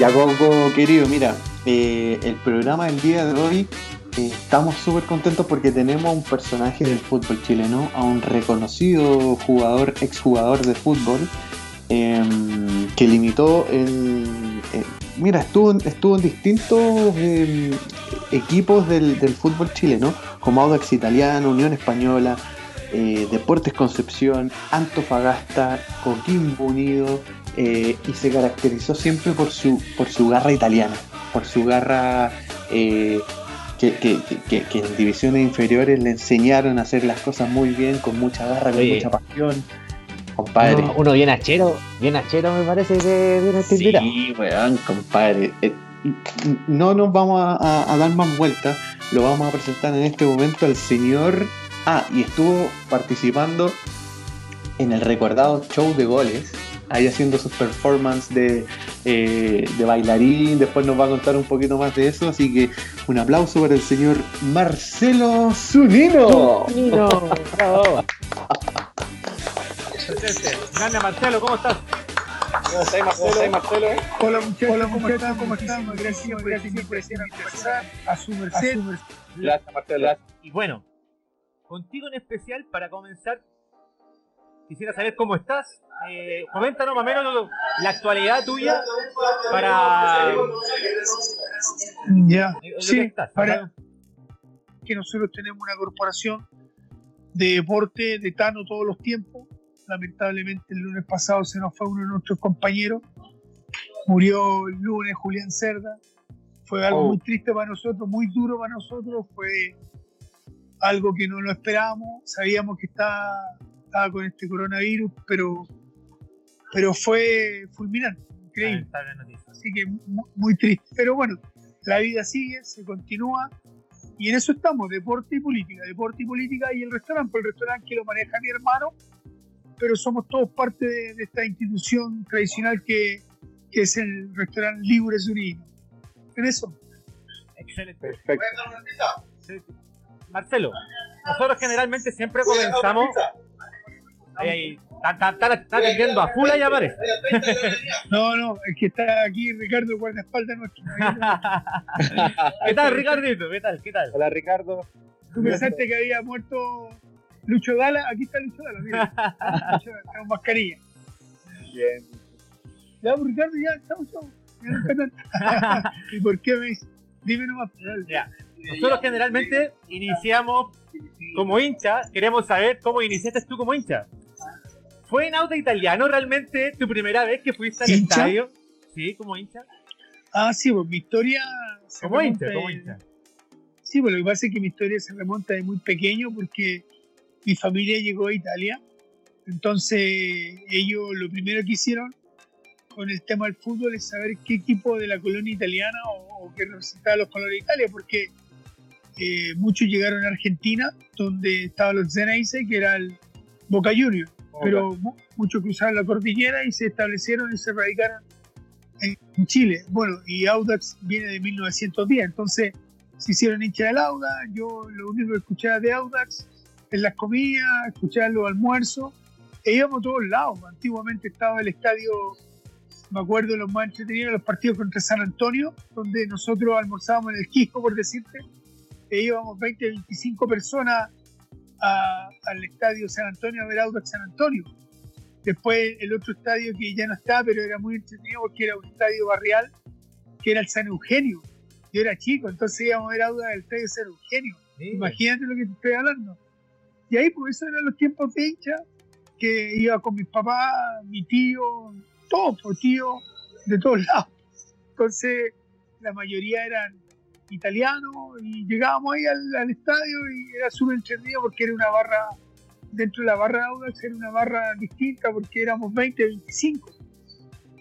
Ya, Coco, querido, mira, eh, el programa del día de hoy eh, estamos súper contentos porque tenemos un personaje del fútbol chileno, a un reconocido jugador, exjugador de fútbol, em, que limitó el. eh, mira, estuvo, estuvo en distintos em, equipos del, del fútbol chileno, como Audax Italiano, Unión Española, Deportes Concepción, Antofagasta, Coquimbo Unido, eh, y se caracterizó siempre por su, por su garra italiana, por su garra eh, que, que- que- que en divisiones inferiores le enseñaron a hacer las cosas muy bien, con mucha garra, con Oye. mucha pasión. Compadre. Uno, uno bien achero, bien achero me parece que viene. Sí, weón, compadre. Eh, no nos vamos a, a- a dar más vueltas. Lo vamos a presentar en este momento al señor. Ah, y estuvo participando en el recordado show de goles. Ahí haciendo sus performances de, eh, de bailarín. Después nos va a contar un poquito más de eso. Así que un aplauso para el señor Marcelo Zunino. Nino, bravo. Grande Marcelo, ¿cómo estás? ¿Cómo estás, Marcelo? Marcelo? Hola muchachos, Hola, ¿cómo están? ¿Cómo están? Gracias, gracias por decir a su merced. Gracias, Marcelo. Y bueno, contigo en especial, para comenzar, quisiera saber cómo estás. Eh, coméntanos más o menos la actualidad tuya para Ya, eh, sí, estás. para que nosotros tenemos una corporación de deporte de Tano todos los tiempos. Lamentablemente el lunes pasado se nos fue uno de nuestros compañeros. Murió el lunes Julián Cerda. Fue algo Oh. muy triste para nosotros, muy duro para nosotros. Fue algo que no lo esperábamos. Sabíamos que estaba, estaba con este coronavirus, pero, pero fue fulminante, increíble. Así que mu- muy triste. Pero bueno, la vida sigue, se continúa. Y en eso estamos, deporte y política. Deporte y política y el restaurante. El restaurante que lo maneja mi hermano, pero somos todos parte de, de esta institución tradicional que, que es el restaurante Libres Unidos. En eso. Excelente. Perfecto. Sí. Marcelo, nosotros generalmente siempre comenzamos. Ahí, ahí, está, está, está, está atendiendo a full ahí aparece. No, no, el que está aquí, Ricardo, guardaespaldas nuestro. ¿Qué tal, Ricardito? ¿Qué tal? ¿Qué tal? Hola, Ricardo. Tú pensaste que había muerto Lucho Dala. Aquí está Lucho Dala, mira. Lucho Dala, Con mascarilla. Bien. Ya, pues, Ricardo, ya, tanto. ¿Y por qué me dice? Dime nomás. dale. Ya. Nosotros generalmente iniciamos como hincha. Queremos saber cómo iniciaste tú como hincha. ¿Fue en auto italiano realmente tu primera vez que fuiste al ¿Hincha? estadio? Sí, como hincha. Ah, sí, pues mi historia. se Como hincha, como de- hincha. Sí, pues lo que pasa es que mi historia se remonta de muy pequeño porque mi familia llegó a Italia. Entonces, ellos lo primero que hicieron con el tema del fútbol es saber qué equipo de la colonia italiana o, o que representaba los colores de Italia, porque eh, muchos llegaron a Argentina, donde estaban los Zeneice, que era el Boca Juniors, pero mu- muchos cruzaron la cordillera y se establecieron y se radicaron en, en Chile. Bueno, y Audax viene de 1910, entonces se hicieron hinchas del Audax, yo lo único que escuchaba de Audax en las comidas, escuchaba los almuerzos, e íbamos a todos lados. Antiguamente estaba el estadio, me acuerdo los más entretenidos, los partidos contra San Antonio, donde nosotros almorzábamos en el Quisco, por decirte, e íbamos 20, 25 personas a- al estadio San Antonio a ver Audax San Antonio. Después el otro estadio que ya no está, pero era muy entretenido porque era un estadio barrial, que era el San Eugenio. Yo era chico, entonces íbamos a ver Audax del estadio San Eugenio. Imagínate lo que te estoy hablando. Y ahí, pues, esos eran los tiempos de hincha, que iba con mis papás, mi tío, todos, pues, tío, de todos lados. Entonces, la mayoría eran italianos y llegábamos ahí al, al estadio y era súper entretenido porque era una barra, dentro de la barra de Audax era una barra distinta porque éramos 20, 25.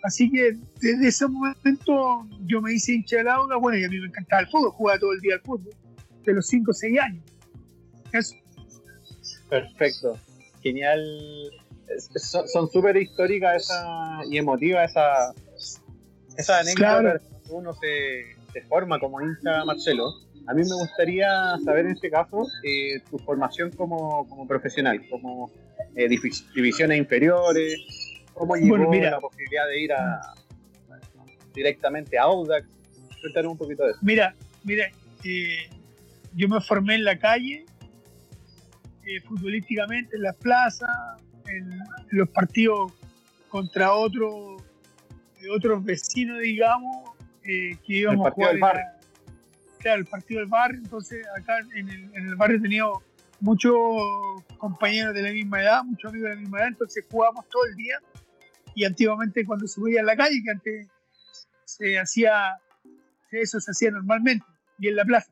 Así que desde ese momento yo me hice hincha del Audax, bueno, y a mí me encantaba el fútbol, jugaba todo el día al fútbol, de los 5 o 6 años. Eso. Perfecto. Genial. Son súper históricas esa, y emotivas esa, esa anécdota Claro. que uno se, se forma como hincha Marcelo. A mí me gustaría saber en este caso eh, tu formación como, como profesional, como eh, divi- divisiones inferiores, cómo llegó Bueno, mira. la posibilidad de ir a directamente a Audax. Cuéntanos un poquito de eso. Mira, mira, eh, yo me formé en la calle, eh, futbolísticamente, en las plazas, en, en los partidos contra otros otros vecinos, digamos, eh, que íbamos a partido jugar. del la- claro, el partido del barrio. Entonces, acá en el, en el barrio tenía muchos compañeros de la misma edad, muchos amigos de la misma edad, entonces jugábamos todo el día. Y antiguamente, cuando se veía en la calle, que antes se hacía, eso se hacía normalmente, y en la plaza.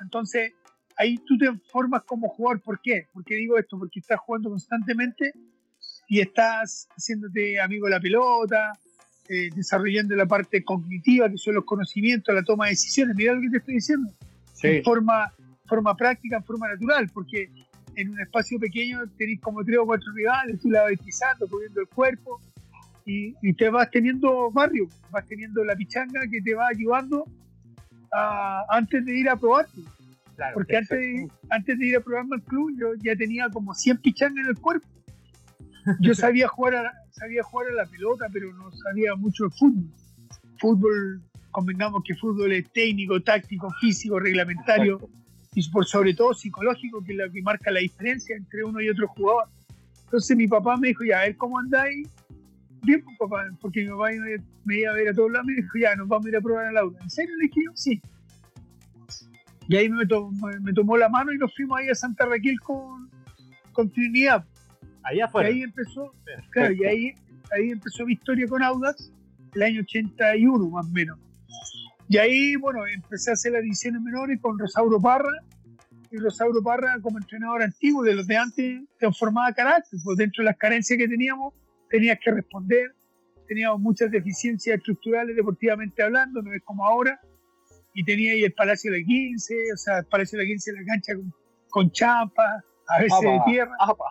Entonces, ahí tú te formas como jugador. ¿Por qué? Porque digo esto, porque estás jugando constantemente y estás haciéndote amigo de la pelota, eh, desarrollando la parte cognitiva, que son los conocimientos, la toma de decisiones. Mira lo que te estoy diciendo. En forma, forma práctica, en forma natural, porque en un espacio pequeño tenés como tres o cuatro rivales, tú la vas pisando, moviendo el cuerpo, y, y te vas teniendo barrio, vas teniendo la pichanga que te va ayudando a- antes de ir a probarte. Claro, Porque antes de, antes de ir a probarme al club, yo ya tenía como 100 pichangas en el cuerpo. Yo sabía jugar, a sabía jugar a la pelota, pero no sabía mucho de fútbol. Fútbol, convengamos que fútbol es técnico, táctico, físico, reglamentario y por sobre todo psicológico, que es lo que marca la diferencia entre uno y otro jugador. Entonces mi papá me dijo, ya, a ver cómo andáis. Bien, pues, papá, porque mi papá me, iba a ver a todos lados, me dijo, ya, nos vamos a ir a probar al aula. ¿En serio? Le dije sí. Y ahí me, to- me- me tomó la mano y nos fuimos ahí a Santa Raquel con, con Trinidad. Ahí Y ahí empezó, claro, y ahí, ahí empezó mi historia con Audax, el año 81 más o menos. Y ahí, bueno, empecé a hacer las divisiones menores con Rosauro Parra, y Rosauro Parra como entrenador antiguo de los de antes transformaba carácter, pues dentro de las carencias que teníamos tenías que responder, teníamos muchas deficiencias estructurales deportivamente hablando, no es como ahora, y tenía ahí el Palacio de la 15, o sea, el Palacio de la 15 en la cancha con, con champa, a veces de tierra. apa.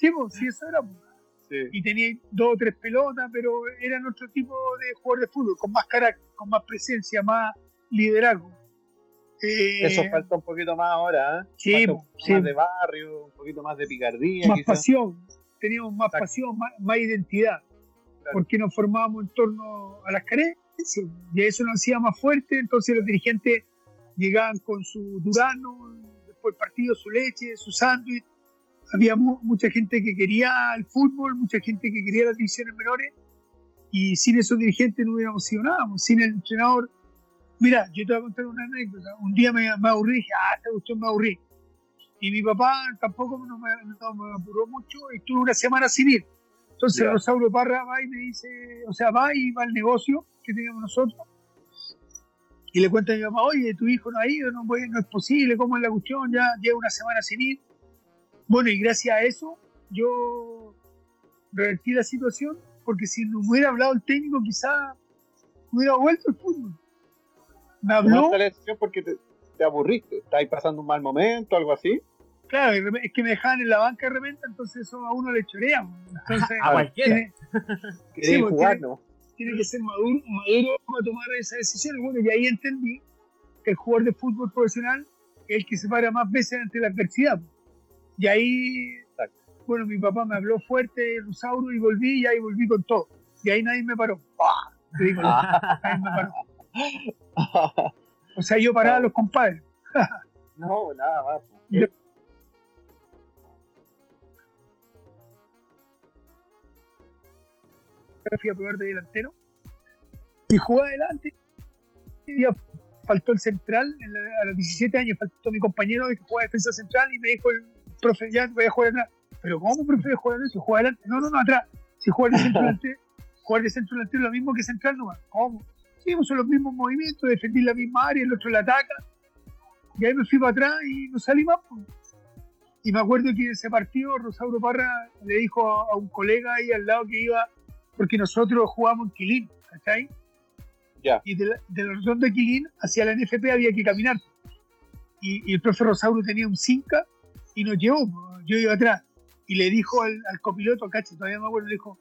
Sí, pues, sí, eso era. Sí. Y tenía dos o tres pelotas, pero eran otro tipo de jugador de fútbol, con más carácter, con más presencia, más liderazgo. Eh, Eso falta un poquito más ahora, ¿eh? Sí, un más de barrio, un poquito más de picardía, más quizás. pasión, teníamos más Exacto. pasión, más, más identidad, Claro. porque nos formábamos en torno a las carencias, y eso nos hacía más fuerte, entonces los dirigentes llegaban con su durano, después del partido su leche, su sándwich, había mu- mucha gente que quería el fútbol, mucha gente que quería las divisiones menores, y sin esos dirigentes no hubiéramos sido nada, pues, sin el entrenador. Mira, yo te voy a contar una anécdota. Un día me, me aburrí, dije, ah, esta cuestión me aburrí. Y mi papá tampoco no me, no me apuró mucho y estuve una semana sin ir. Entonces Ya. Rosauro Parra va y me dice, o sea, va y va al negocio que teníamos nosotros. Y le cuenta a mi papá, oye, tu hijo no ha ido, no, puede- no es posible, ¿cómo es la cuestión? Ya lleva una semana sin ir. Bueno, y gracias a eso yo revertí la situación, porque si no hubiera hablado el técnico, quizá hubiera vuelto el fútbol. Me habló, la decisión porque te, te aburriste, estáis pasando un mal momento, algo así. claro, es que me dejaban en la banca de repente, entonces eso a uno le chorea. Entonces, A cualquiera. tiene, Queréis pues, jugar, tiene- ¿no? tiene que ser maduro, maduro para tomar esa decisión. Bueno, y ahí entendí que el jugador de fútbol profesional es el que se para más veces ante la adversidad. Y ahí, bueno, mi papá me habló fuerte, Rosauro, y volví, y ahí volví con todo. Y ahí nadie me paró. ¡Pah! Te digo, nadie me paró. O sea, yo paraba a los compadres. no, nada más. Yo- fui a probar de delantero y jugué adelante. Y ya faltó el central, a los 17 años faltó mi compañero que juega defensa central y me dijo el profe, ya voy a jugar atrás. Pero ¿cómo prefiero jugar? Si juega adelante. No, no, no, atrás. Si juega de centro delantero, jugar de centro delantero es lo mismo que central nomás. ¿Cómo? Sí, pues son los mismos movimientos, defendí la misma área, el otro la ataca. Y ahí me fui para atrás y no salí más. pues. Y me acuerdo que en ese partido Rosauro Parra le dijo a, un colega ahí al lado que iba, porque nosotros jugábamos en Quilín, ¿cachai? Ya. Y de la, de la de Quilín hacia la NFP había que caminar. Y, y el profe Rosauro tenía un Cinca y nos llevó, yo iba atrás. Y le dijo al, al copiloto, cacho, todavía me acuerdo, le dijo,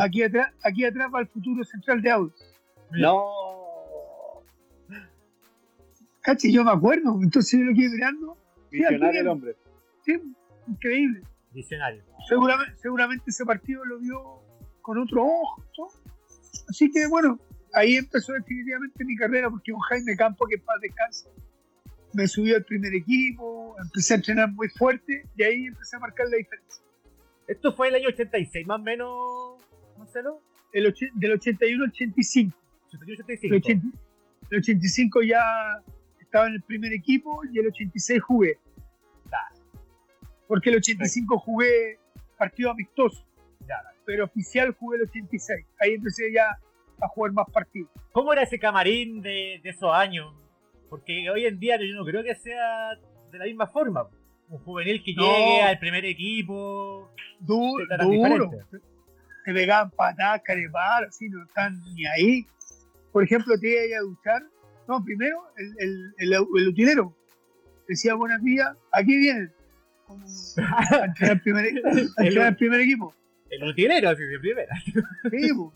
aquí atrás, aquí atrás va el futuro central de Audi. No. Cacho, yo me acuerdo, entonces yo lo quedé mirando, Visionario el hombre. sí, increíble. Visionario. seguramente, seguramente ese partido lo vio con otro ojo. ¿no? Así que bueno, ahí empezó definitivamente mi carrera, porque un Jaime Campo, que paz descansa, me subió al primer equipo, empecé a entrenar muy fuerte y ahí empecé a marcar la diferencia. Esto fue el año 86, más o menos, Marcelo. El del 81 al 85. 81, El 85. 80 el 85 ya estaba en el primer equipo y el 86 jugué. Porque el 85 jugué partido amistoso, pero oficial jugué el 86. Ahí empecé ya a jugar más partidos. ¿Cómo era ese camarín de, de esos años? Porque hoy en día yo no creo que sea de la misma forma. Un juvenil que No. llegue al primer equipo. Duro, duro. Te pegaban patadas, carepal, así, no están ni ahí. Por ejemplo, te iba a duchar. No, primero, el, el, el, el utilero decía buenos días, aquí vienen. Como al primer, al primer equipo. El utilero, así de primera. Sí, po.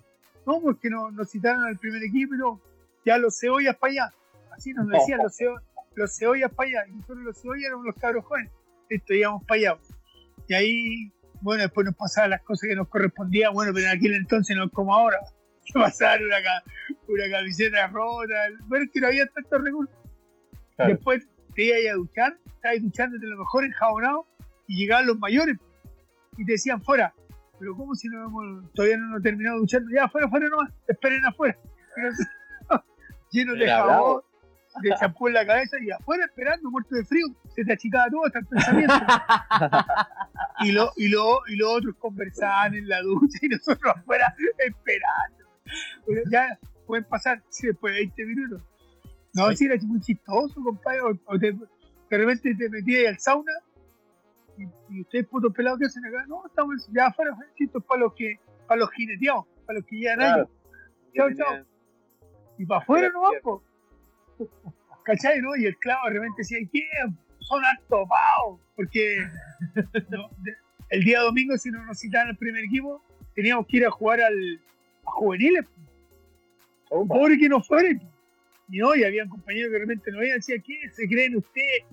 no, porque no, nos citaron al primer equipo y no, ya los cebollas para allá. Así nos decían los, cebo- los cebollas para allá. Y nosotros los cebollas éramos los cabros jóvenes. Esto íbamos para allá. Y ahí, bueno, después nos pasaban las cosas que nos correspondían. Bueno, pero en aquel entonces no es como ahora. Que pasaban una, una camiseta rota. Bueno, es que no había tantos recursos. Claro. Después te ibas a duchar, estabas duchándote a lo mejor enjabonado y llegaban los mayores y te decían fuera. Pero ¿cómo si no hemos- todavía no hemos terminado de duchar? Ya, fuera, fuera nomás, esperen afuera. Llenos de jabón. De champú en la cabeza y afuera esperando, muerto de frío. Se te achicaba todo hasta el pensamiento. y, lo, y, lo, y los otros conversaban en la ducha y nosotros afuera esperando. Pero ya pueden pasar sí, después de 20 minutos. No, si era muy chistoso, compadre. O, o te- de repente te metías al sauna y, y ustedes, putos pelados, ¿qué hacen acá? No, estamos ya afuera, esto es para los que, para los jineteados, para los que llegan Claro. años. Chao, chao. Y para afuera nomás, po. ¿Cachai, no? Y el clavo de repente decía, ¿qué? Son hartos pavos. Porque no, de- el día domingo, si no nos citaban al primer equipo, teníamos que ir a jugar al, a juveniles. Opa. Pobre que no fueran. Y no, y habían compañeros que de repente no iban, decían, ¿qué se creen ustedes?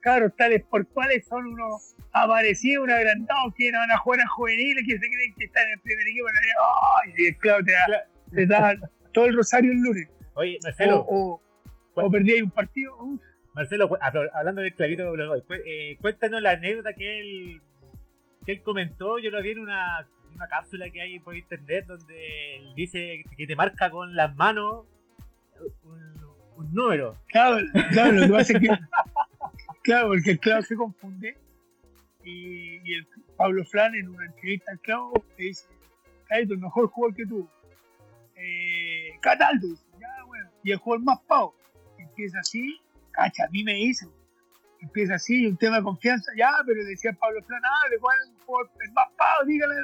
Cabros tales por cuales son unos aparecidos, unos agrandados que no van a jugar a juveniles, que se creen que están en el primer equipo. ¡Ay! Y el clavo te da, te da todo el rosario el lunes. Oye, Marcelo, O, o, perdí ahí un partido. uf. Marcelo, habl- hablando del clavito eh, cuéntanos la anécdota que él, que él comentó. Yo lo vi en una, una cápsula que hay por internet donde él dice que te marca con las manos un, un número. Claro, claro, lo que pasa es que. Claro, porque el clavo se confunde. Y, y el Pablo Flan en una entrevista al clavo le dice: Caito, el mejor jugador que tú. Eh, Cataldo, ya, bueno. Y el jugador más pavo. Empieza así, cacha, a mí me dice. Empieza así, un tema de confianza, ya, pero le decía Pablo Flan, ah, ¿de cuál es más pavo? Dígale.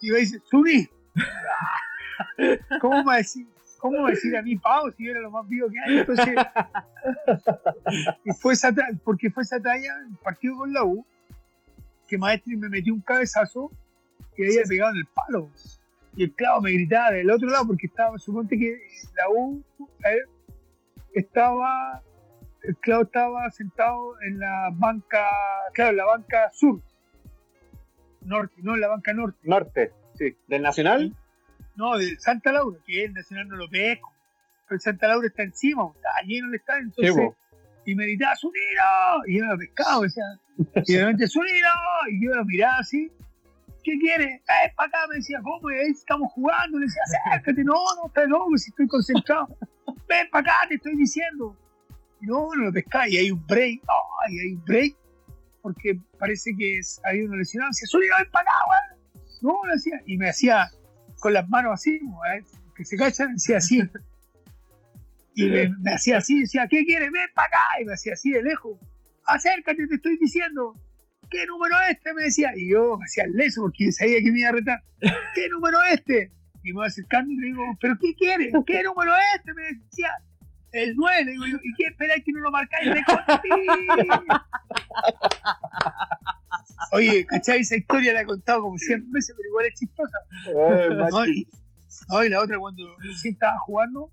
Y me dice, Zuni. ¿Cómo va a decir? ¿Cómo decir a mí pavo si yo era lo más vivo que hay? Entonces, y fue esa porque fue esa talla, el partido con la U, que Maestri me metió un cabezazo que había pegado en el palo. Y el clavo me gritaba del otro lado porque estaba, suponte que la U estaba, el clavo estaba sentado en la banca, claro, en la banca sur, norte, no en la banca norte, Norte, sí. ¿Del Nacional? no, del Santa Laura, que el Nacional no lo pesco, pero el Santa Laura está encima, está lleno el estadio, entonces y me gritaba, ¡Suniro! Y yo lo pescaba, o sea, y de repente, ¡Suniro! Y yo lo miraba así, ¿qué quiere? ¡Eh, para acá! Me decía, ¿cómo? Eh, Estamos jugando. Le decía, acércate, no, no, estás loco, si estoy concentrado. Ven para acá, te estoy diciendo. Y no, no lo pescaba, y hay un break, ¡ay! hay un break, porque parece que es- había uno lesionado, decía, ¡Suniro, ven para acá, weón! No, lo decía, y me hacía con las manos así, eh, que se cachan, decía así. Y me, me hacía así, decía, ¿qué quieres? Ven para acá. Y me hacía así de lejos. Acércate, te estoy diciendo. ¿Qué número es este? Me decía. Y yo me hacía el leso porque sabía que me iba a retar. ¿Qué número es este? Y me voy acercando y le digo, ¿pero qué quieres? ¿Qué número es este? Me decía. El 9, le digo yo, ¿y qué esperáis que no lo marcáis? Oye, ¿cachai? Esa historia la he contado como 100 veces, pero igual es chistosa. Eh, No, machi. y, no, y la otra, cuando recién estaba jugando,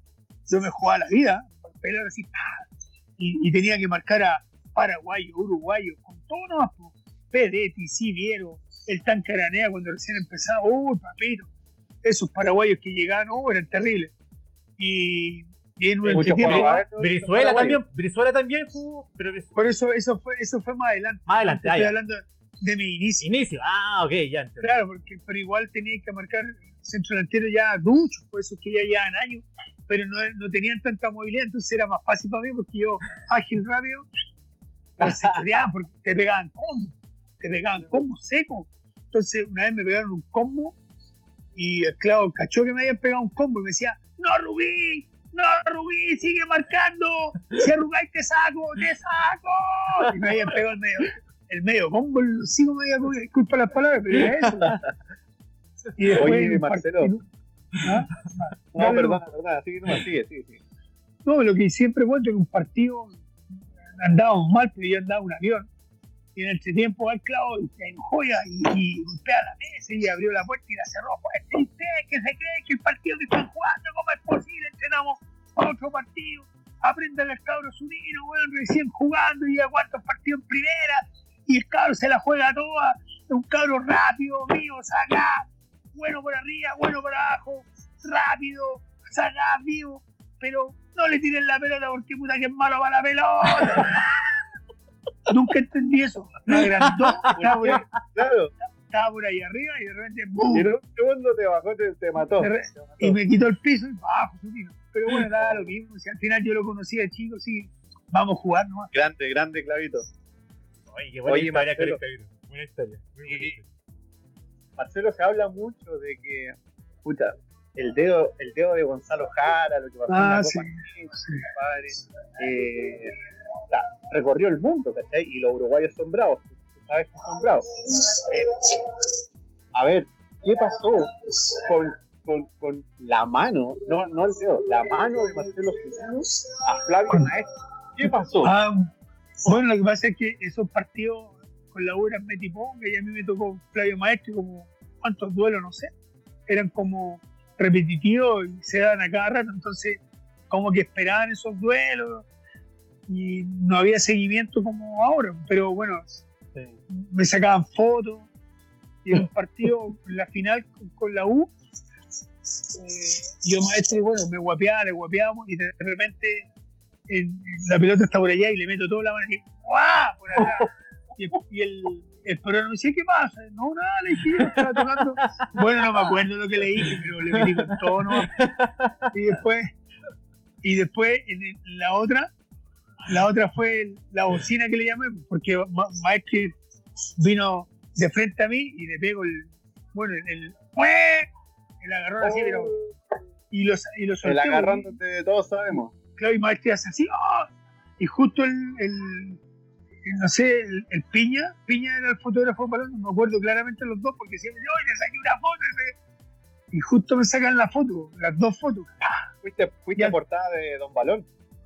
yo me jugaba la vida, pero así, y, y tenía que marcar a paraguayos, uruguayos, con todo nomás. Pedetti, Siviero, el tanque Aranea cuando recién empezaba, uy, papito, esos paraguayos que llegaban, oh, eran terribles. Y, y en Muchos Brizuela paraguayos. también, Brizuela también jugó, pero Por eso eso fue, eso fue más adelante. más adelante, ah, Estoy ya. hablando de mi inicio. Inicio, ah, ok, ya entiendo. Claro, porque, pero igual tenía que marcar centro delantero ya mucho, por eso es que ya llevan años, pero no, no tenían tanta movilidad, entonces era más fácil para mí porque yo, ágil, rápido, pues porque te pegaban combo, te pegaban combo seco. Entonces una vez me pegaron un combo y el clavo cachó que me habían pegado un combo y me decía, no Rubí, no Rubí, sigue marcando, si arrugáis te saco, te saco. Y me habían pegado el medio, el medio combo, el hocico me había comido, disculpa las palabras, pero era eso. Y después Oye, Marcelo. ¿Ah? No, Dale, perdona, perdona, sigue, nomás, sigue, sigue, sigue. No, lo que siempre cuento en un partido andábamos mal, pero yo andaba en un avión. Y en el tiempo va el clavo y se enjoya y, golpea la mesa y abrió la puerta y la cerró fuerte. ¿Y usted que se cree que el partido que están jugando, cómo es posible? Entrenamos otro partido. Aprendan al cabro su niño, weón, recién jugando y ya cuántos partidos en primera. Y el cabro se la juega toda. Un cabro rápido, mío, saca. Bueno por arriba, bueno por abajo. Rápido, saca, vivo. Pero no le tiren la pelota porque puta que es malo para la pelota. Nunca entendí eso. Me agrandó, estaba por, ahí, Claro, estaba por ahí arriba y de repente ¡bum! y en un segundo te bajó, te, te mató. Y me quitó el piso y bajo su tiro. Pero bueno, nada, lo mismo. Si al final yo lo conocía de chico, sí, vamos a jugar nomás. Grande, grande clavito. Oye, qué buena Oye, historia, Marcelo. Buena historia. Muy buena Y- historia. Marcelo se habla mucho de que, puta, el dedo, el dedo de Gonzalo Jara, lo que pasó en Ah, la sí. Copa Chile, compadre, eh, o sea, recorrió el mundo, ¿cachai? Y los uruguayos son bravos, sabes que son bravos. Eh, a ver, ¿qué pasó con, con, con la mano, no, no el dedo, la mano de Marcelo Solano a Flavio Maestro? ¿Qué pasó? Ah, bueno, lo que pasa es que esos partidos con la U eran metiponga y a mí me tocó Flavio Maestro como cuántos duelos, no sé, eran como repetitivos y se daban a cada rato, entonces como que esperaban esos duelos y no había seguimiento como ahora, pero bueno, me sacaban fotos y en un partido, en la final con, la U, eh, yo maestro, bueno, me guapeaba, le guapeábamos y de repente en- en la pelota está por allá y le meto toda la mano y ¡guau! por acá. Y, el- y el, el peruano me dice, ¿qué pasa? No, nada, le dije, estaba tocando. Bueno, no me acuerdo lo que le dije, pero le metí con todo, ¿no? Y después, y después en la otra, la otra fue la bocina que le llamé, porque Ma- Maestro vino de frente a mí y le pego el, bueno, el, el, el agarrón así, pero, y lo, y lo el agarrándote, todos sabemos. claro, y Maestri hace así, ¡ah! y justo el, no sé, el, el Piña, Piña era el fotógrafo de balón, no me acuerdo claramente los dos, porque siempre yo, le saqué una foto, y y justo me sacan la foto, las dos fotos. Fuiste, fuiste Ya. a portada de Don Balón.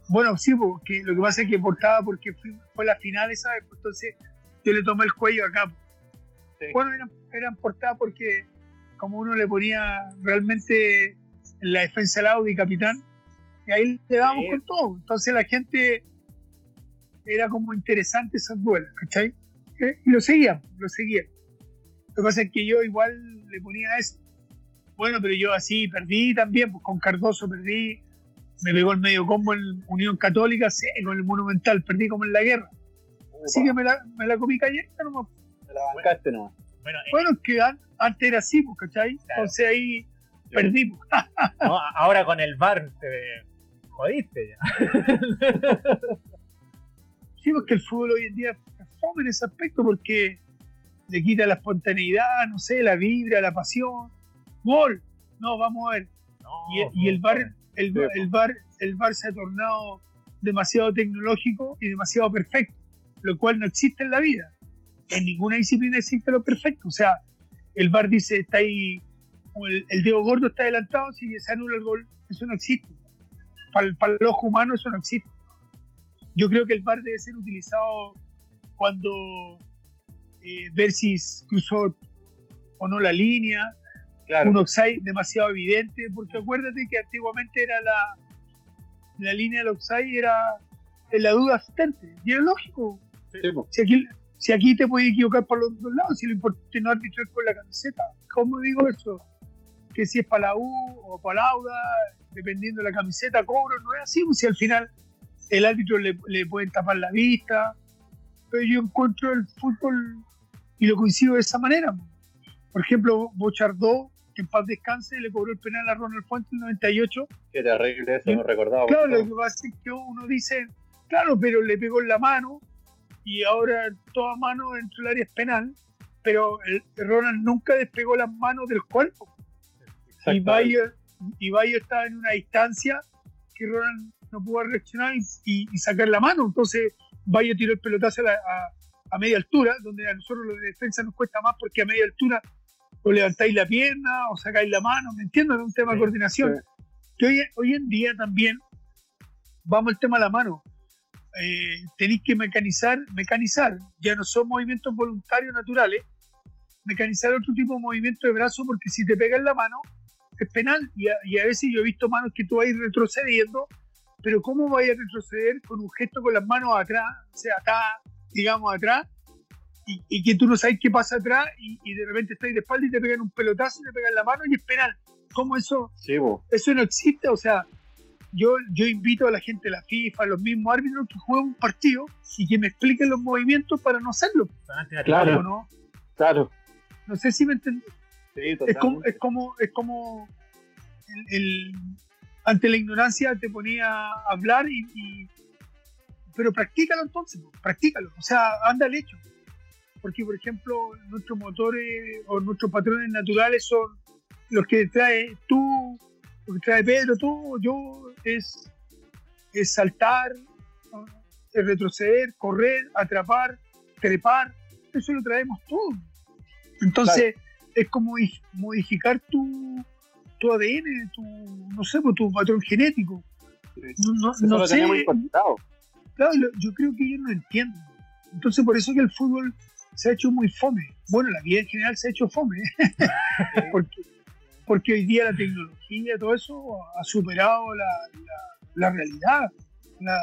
Bueno, sí, porque lo que pasa es que portaba porque fui- fue la final esa vez, pues, entonces yo le tomé el cuello acá. Sí. Bueno, eran, eran portadas porque como uno le ponía realmente en la defensa al Audi capitán, y ahí le dábamos Sí. con todo. Entonces la gente era como interesante esos duelos, ¿cachai? Eh, Y lo seguían, lo seguían. Lo que pasa es que yo igual le ponía eso. Bueno, pero yo así perdí también, pues con Cardoso perdí, me pegó el medio combo en Unión Católica, sí, con el Monumental, perdí como en la guerra. Así que me la, me la comí cayendo nomás. Te la bancaste nomás. Bueno, eh, Bueno, es que an- antes era así, pues, ¿cachai? Claro. Entonces ahí perdí. pues. no, ahora con el VAR te jodiste ya. Sí, porque el fútbol hoy en día es fome en ese aspecto porque le quita la espontaneidad, no sé, la vibra, la pasión. Gol. No, vamos a ver. No, Y, y el bar, el, bar, el bar se ha tornado demasiado tecnológico y demasiado perfecto, lo cual no existe en la vida. En ninguna disciplina existe lo perfecto. O sea, el bar dice está ahí, el, el dedo gordo está adelantado, si se anula el gol, eso no existe. Para, el- para el ojo humano eso no existe. Yo creo que el bar debe ser utilizado cuando eh, ver si cruzó o no la línea, Claro. un offside demasiado evidente, porque acuérdate que antiguamente era la, la línea del offside era en la duda asistente, y es lógico. Sí. Si aquí, si aquí te puedes equivocar por los dos lados, si lo importante no arbitrar con la camiseta, ¿cómo digo eso? Que si es para la U o para la Auda, dependiendo de la camiseta, cobro, no es así, pues si al final el árbitro le, le pueden tapar la vista, pero yo encuentro el fútbol y lo coincido de esa manera. Por ejemplo, Bochardó, que en paz descanse, le cobró el penal a Ronald Fuentes en el 98. Qué terrible eso, no recordaba. Claro, lo que pasa es que uno dice, claro, pero le pegó en la mano y ahora toda mano dentro del área es penal, pero el, Ronald nunca despegó las manos del cuerpo. Y Bayer, y Bayer estaba en una distancia que Ronald no pudo reaccionar y, y sacar la mano. Entonces Bayer tiró el pelotazo a, a, a, media altura, donde a nosotros los de defensa nos cuesta más porque a media altura o levantáis la pierna o sacáis la mano, ¿me entiendes? Es un tema de coordinación. Sí. Que hoy, hoy en día también, vamos al tema de la mano, eh, tenéis que mecanizar, mecanizar, ya no son movimientos voluntarios naturales, mecanizar otro tipo de movimiento de brazo porque si te pegas la mano es penal y a, y a veces yo he visto manos que tú vas retrocediendo, pero ¿cómo vais a retroceder con un gesto con las manos atrás, o sea, acá, digamos, atrás, y, y, que tú no sabes qué pasa atrás y, y, de repente estás de espalda y te pegan un pelotazo y te pegan la mano y es penal. ¿Cómo eso? Sí, vos. Eso no existe, o sea, yo, yo invito a la gente de la FIFA, a los mismos árbitros que jueguen un partido y que me expliquen los movimientos para no hacerlo. Claro, ¿no? claro. No sé si me entendí. Sí, es como, es como, es como el, el, ante la ignorancia te ponía a hablar y, y pero practícalo entonces, practícalo, o sea, anda al hecho porque por ejemplo nuestros motores o nuestros patrones naturales son los que trae tú, lo que trae Pedro, tú, yo, es, es saltar, es retroceder, correr, atrapar, trepar, eso lo traemos todo. Entonces claro. es como modificar tu, tu ADN, tu, no sé, pues, tu patrón genético. No, no, no lo sé. Claro, yo creo que ellos no entienden. Entonces por eso que el fútbol se ha hecho muy fome. Bueno, la vida en general se ha hecho fome. porque, porque hoy día la tecnología, todo eso ha superado la, la, la realidad. La,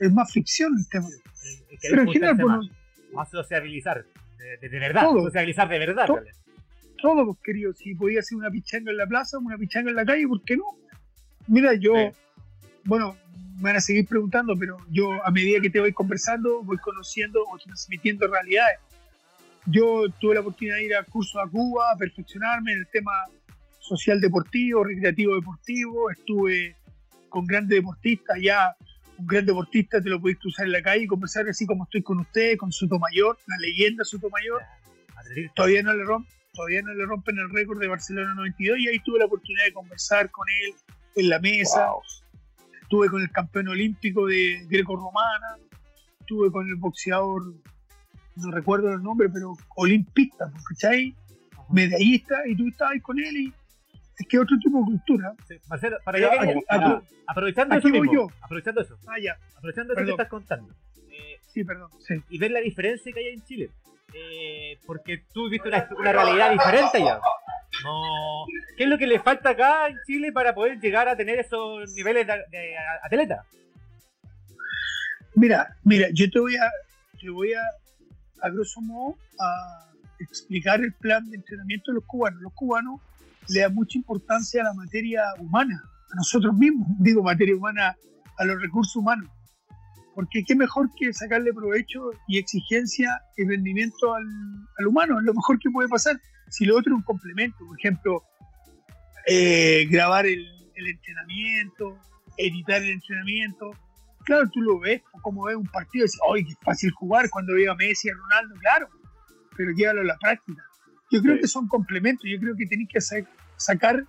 es más ficción el tema. El, Pero en general, pues, más sociabilizar, de, de, verdad, todo, socializar de verdad. To, todo, pues, querido. Si podía hacer una pichanga en la plaza, una pichanga en la calle, ¿por qué no? Mira, yo, sí. bueno, me van a seguir preguntando, pero yo a medida que te voy conversando, voy conociendo o transmitiendo realidades yo tuve la oportunidad de ir a cursos a Cuba, a perfeccionarme en el tema social deportivo, recreativo deportivo, estuve con grandes deportistas, ya un gran deportista te lo podéis cruzar en la calle y conversar así como estoy con usted, con Sotomayor, la leyenda Sotomayor, todavía no le rompen, todavía no le rompen el récord de Barcelona 92 y ahí tuve la oportunidad de conversar con él en la mesa, wow. estuve con el campeón olímpico de greco-romana, estuve con el boxeador no recuerdo el nombre, pero olimpista, ¿cachai? Medallista, y tú estabas con él y es que otro tipo de cultura. Sí, Marcelo, para allá, aquí, aquí, aprovechando aquí eso mismo, yo. aprovechando eso, Ah, ya. aprovechando eso que estás contando, eh, sí, perdón, sí. y ver la diferencia que hay en Chile, eh, porque tú viste una, una realidad diferente ya. No, ¿qué es lo que le falta acá en Chile para poder llegar a tener esos niveles de atleta? Mira, mira, yo te voy a, te voy a, a grosso modo, a explicar el plan de entrenamiento de los cubanos. Los cubanos le dan mucha importancia a la materia humana, a nosotros mismos, digo materia humana, a los recursos humanos. Porque qué mejor que sacarle provecho y exigencia y rendimiento al, al humano, es lo mejor que puede pasar. Si lo otro es un complemento, por ejemplo, eh, grabar el, el entrenamiento, editar el entrenamiento, claro, tú lo ves, como ves un partido y dices, ¡ay, qué fácil jugar! Cuando veo a Messi, a Ronaldo, claro, pero llévalo a la práctica. Yo creo sí. que son complementos, yo creo que tenéis que sacar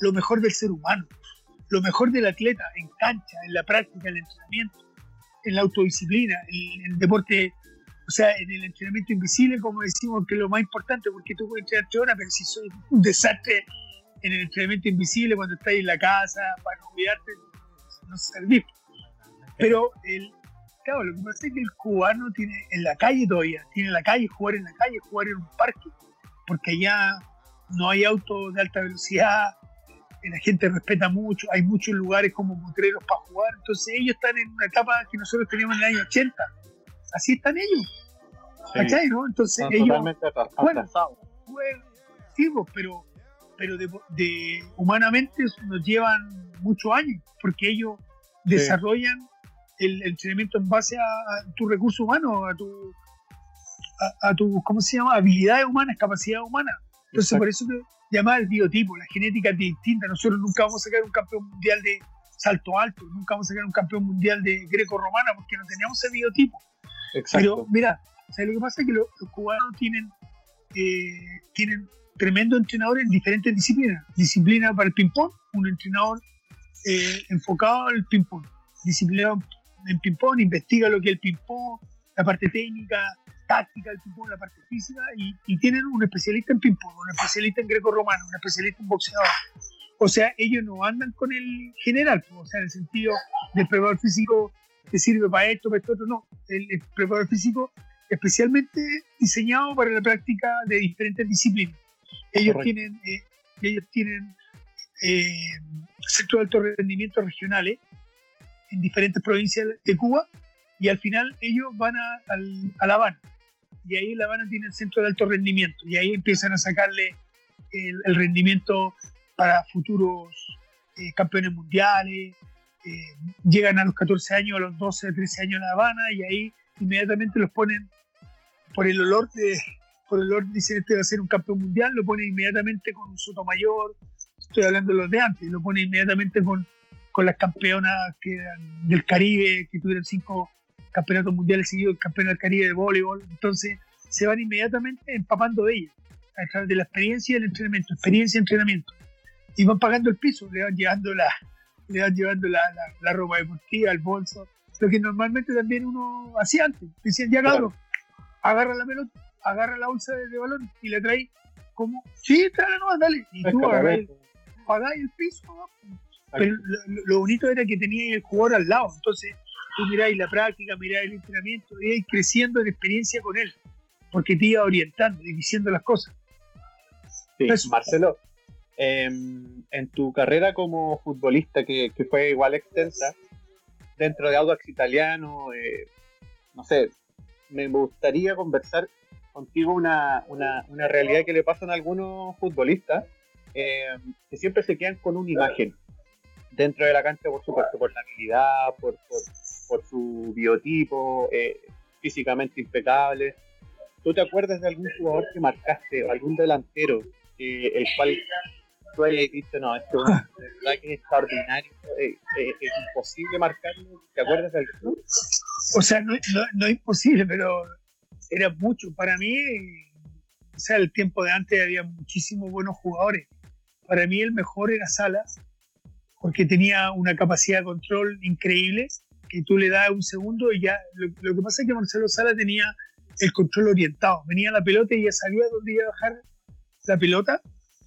lo mejor del ser humano, lo mejor del atleta en cancha, en la práctica, en el entrenamiento, en la autodisciplina, en el deporte, o sea, en el entrenamiento invisible, como decimos, que es lo más importante, porque tú puedes entrenar horas, pero si soy un desastre en el entrenamiento invisible, cuando estás en la casa, para no olvidarte, no servís. Pero el, claro, lo que pasa es que el cubano tiene en la calle todavía, tiene en la calle, jugar en la calle, jugar en un parque, porque allá no hay autos de alta velocidad, la gente respeta mucho, hay muchos lugares como motreros para jugar, entonces ellos están en una etapa que nosotros teníamos en el año 80, así están ellos, sí. ¿cachai? ¿no? Entonces Están ellos, bueno, bueno, sí, pues, pero pero de, de- humanamente nos llevan muchos años, porque ellos desarrollan el entrenamiento en base a, a tu recurso humano, a tu, a, a tu, ¿cómo se llama? Habilidades humanas, capacidades humanas. Entonces, Exacto. por eso que llama el biotipo, la genética es distinta. Nosotros nunca vamos a sacar un campeón mundial de salto alto, nunca vamos a sacar un campeón mundial de greco-romana porque no teníamos ese biotipo. Pero Exacto. mira, ¿sabes lo que pasa? Es que los, los cubanos tienen, eh, tienen tremendo entrenador en diferentes disciplinas. Disciplina para el ping-pong, un entrenador eh, enfocado al ping-pong. Disciplina en ping-pong, investiga lo que es el ping-pong, la parte técnica, táctica del ping-pong, la parte física, y, y tienen un especialista en ping-pong, un especialista en greco-romano, un especialista en boxeador. O sea, ellos no andan con el general, o sea, en el sentido del preparador físico que sirve para esto, para esto, otro, no. El, el preparador físico especialmente diseñado para la práctica de diferentes disciplinas. Ellos Correcto. tienen, eh, ellos tienen eh, centros de alto rendimiento regionales en diferentes provincias de Cuba y al final ellos van a, a La Habana. Y ahí La Habana tienen el centro de alto rendimiento y ahí empiezan a sacarle el, el rendimiento para futuros eh, campeones mundiales, eh, llegan a los 14 años, a los 12, 13 años a La Habana y ahí inmediatamente los ponen por el olor de, por el olor dicen este va a ser un campeón mundial, lo ponen inmediatamente con un Sotomayor, estoy hablando de los de antes, lo ponen inmediatamente con, con las campeonas que eran del Caribe, que tuvieron cinco campeonatos mundiales seguidos, campeón del Caribe de voleibol, entonces se van inmediatamente empapando de ellas, a través de la experiencia y el entrenamiento, experiencia y entrenamiento, y van pagando el piso, le van llevando la, le van llevando la, la, la ropa deportiva, el bolso, lo que normalmente también uno hacía antes. Decían, ya cabrón, agarra la pelota, agarra la bolsa de, de balón y la trae como, sí, tráela nomás, dale. Y tú el- pagáis el piso, ¿no? Pero lo, bonito era que tenía el jugador al lado, entonces tú miráis la práctica, miráis el entrenamiento, y creciendo en experiencia con él, porque te iba orientando y diciendo las cosas. Sí, Eso. Marcelo, em, en tu carrera como futbolista, que, que fue igual extensa, dentro de Audax Italiano, eh, no sé, me gustaría conversar contigo una, una, una realidad que le pasan a algunos futbolistas, em, que siempre se quedan con una imagen dentro de la cancha, por supuesto, por la habilidad, por, por, por su biotipo, eh, físicamente impecable. ¿Tú te acuerdas de algún jugador que marcaste, o algún delantero, eh, el cual tú hayas dicho, no, verdad que es extraordinario, eh, eh, es imposible marcarlo? ¿Te acuerdas de algún? O sea, no, no, no es imposible, pero era mucho. Para mí, o sea, el tiempo de antes había muchísimos buenos jugadores. Para mí el mejor era Sala, porque tenía una capacidad de control increíble, que tú le das un segundo y ya... Lo, lo que pasa es que Marcelo Sala tenía el control orientado. Venía la pelota y ya sabía dónde iba a bajar la pelota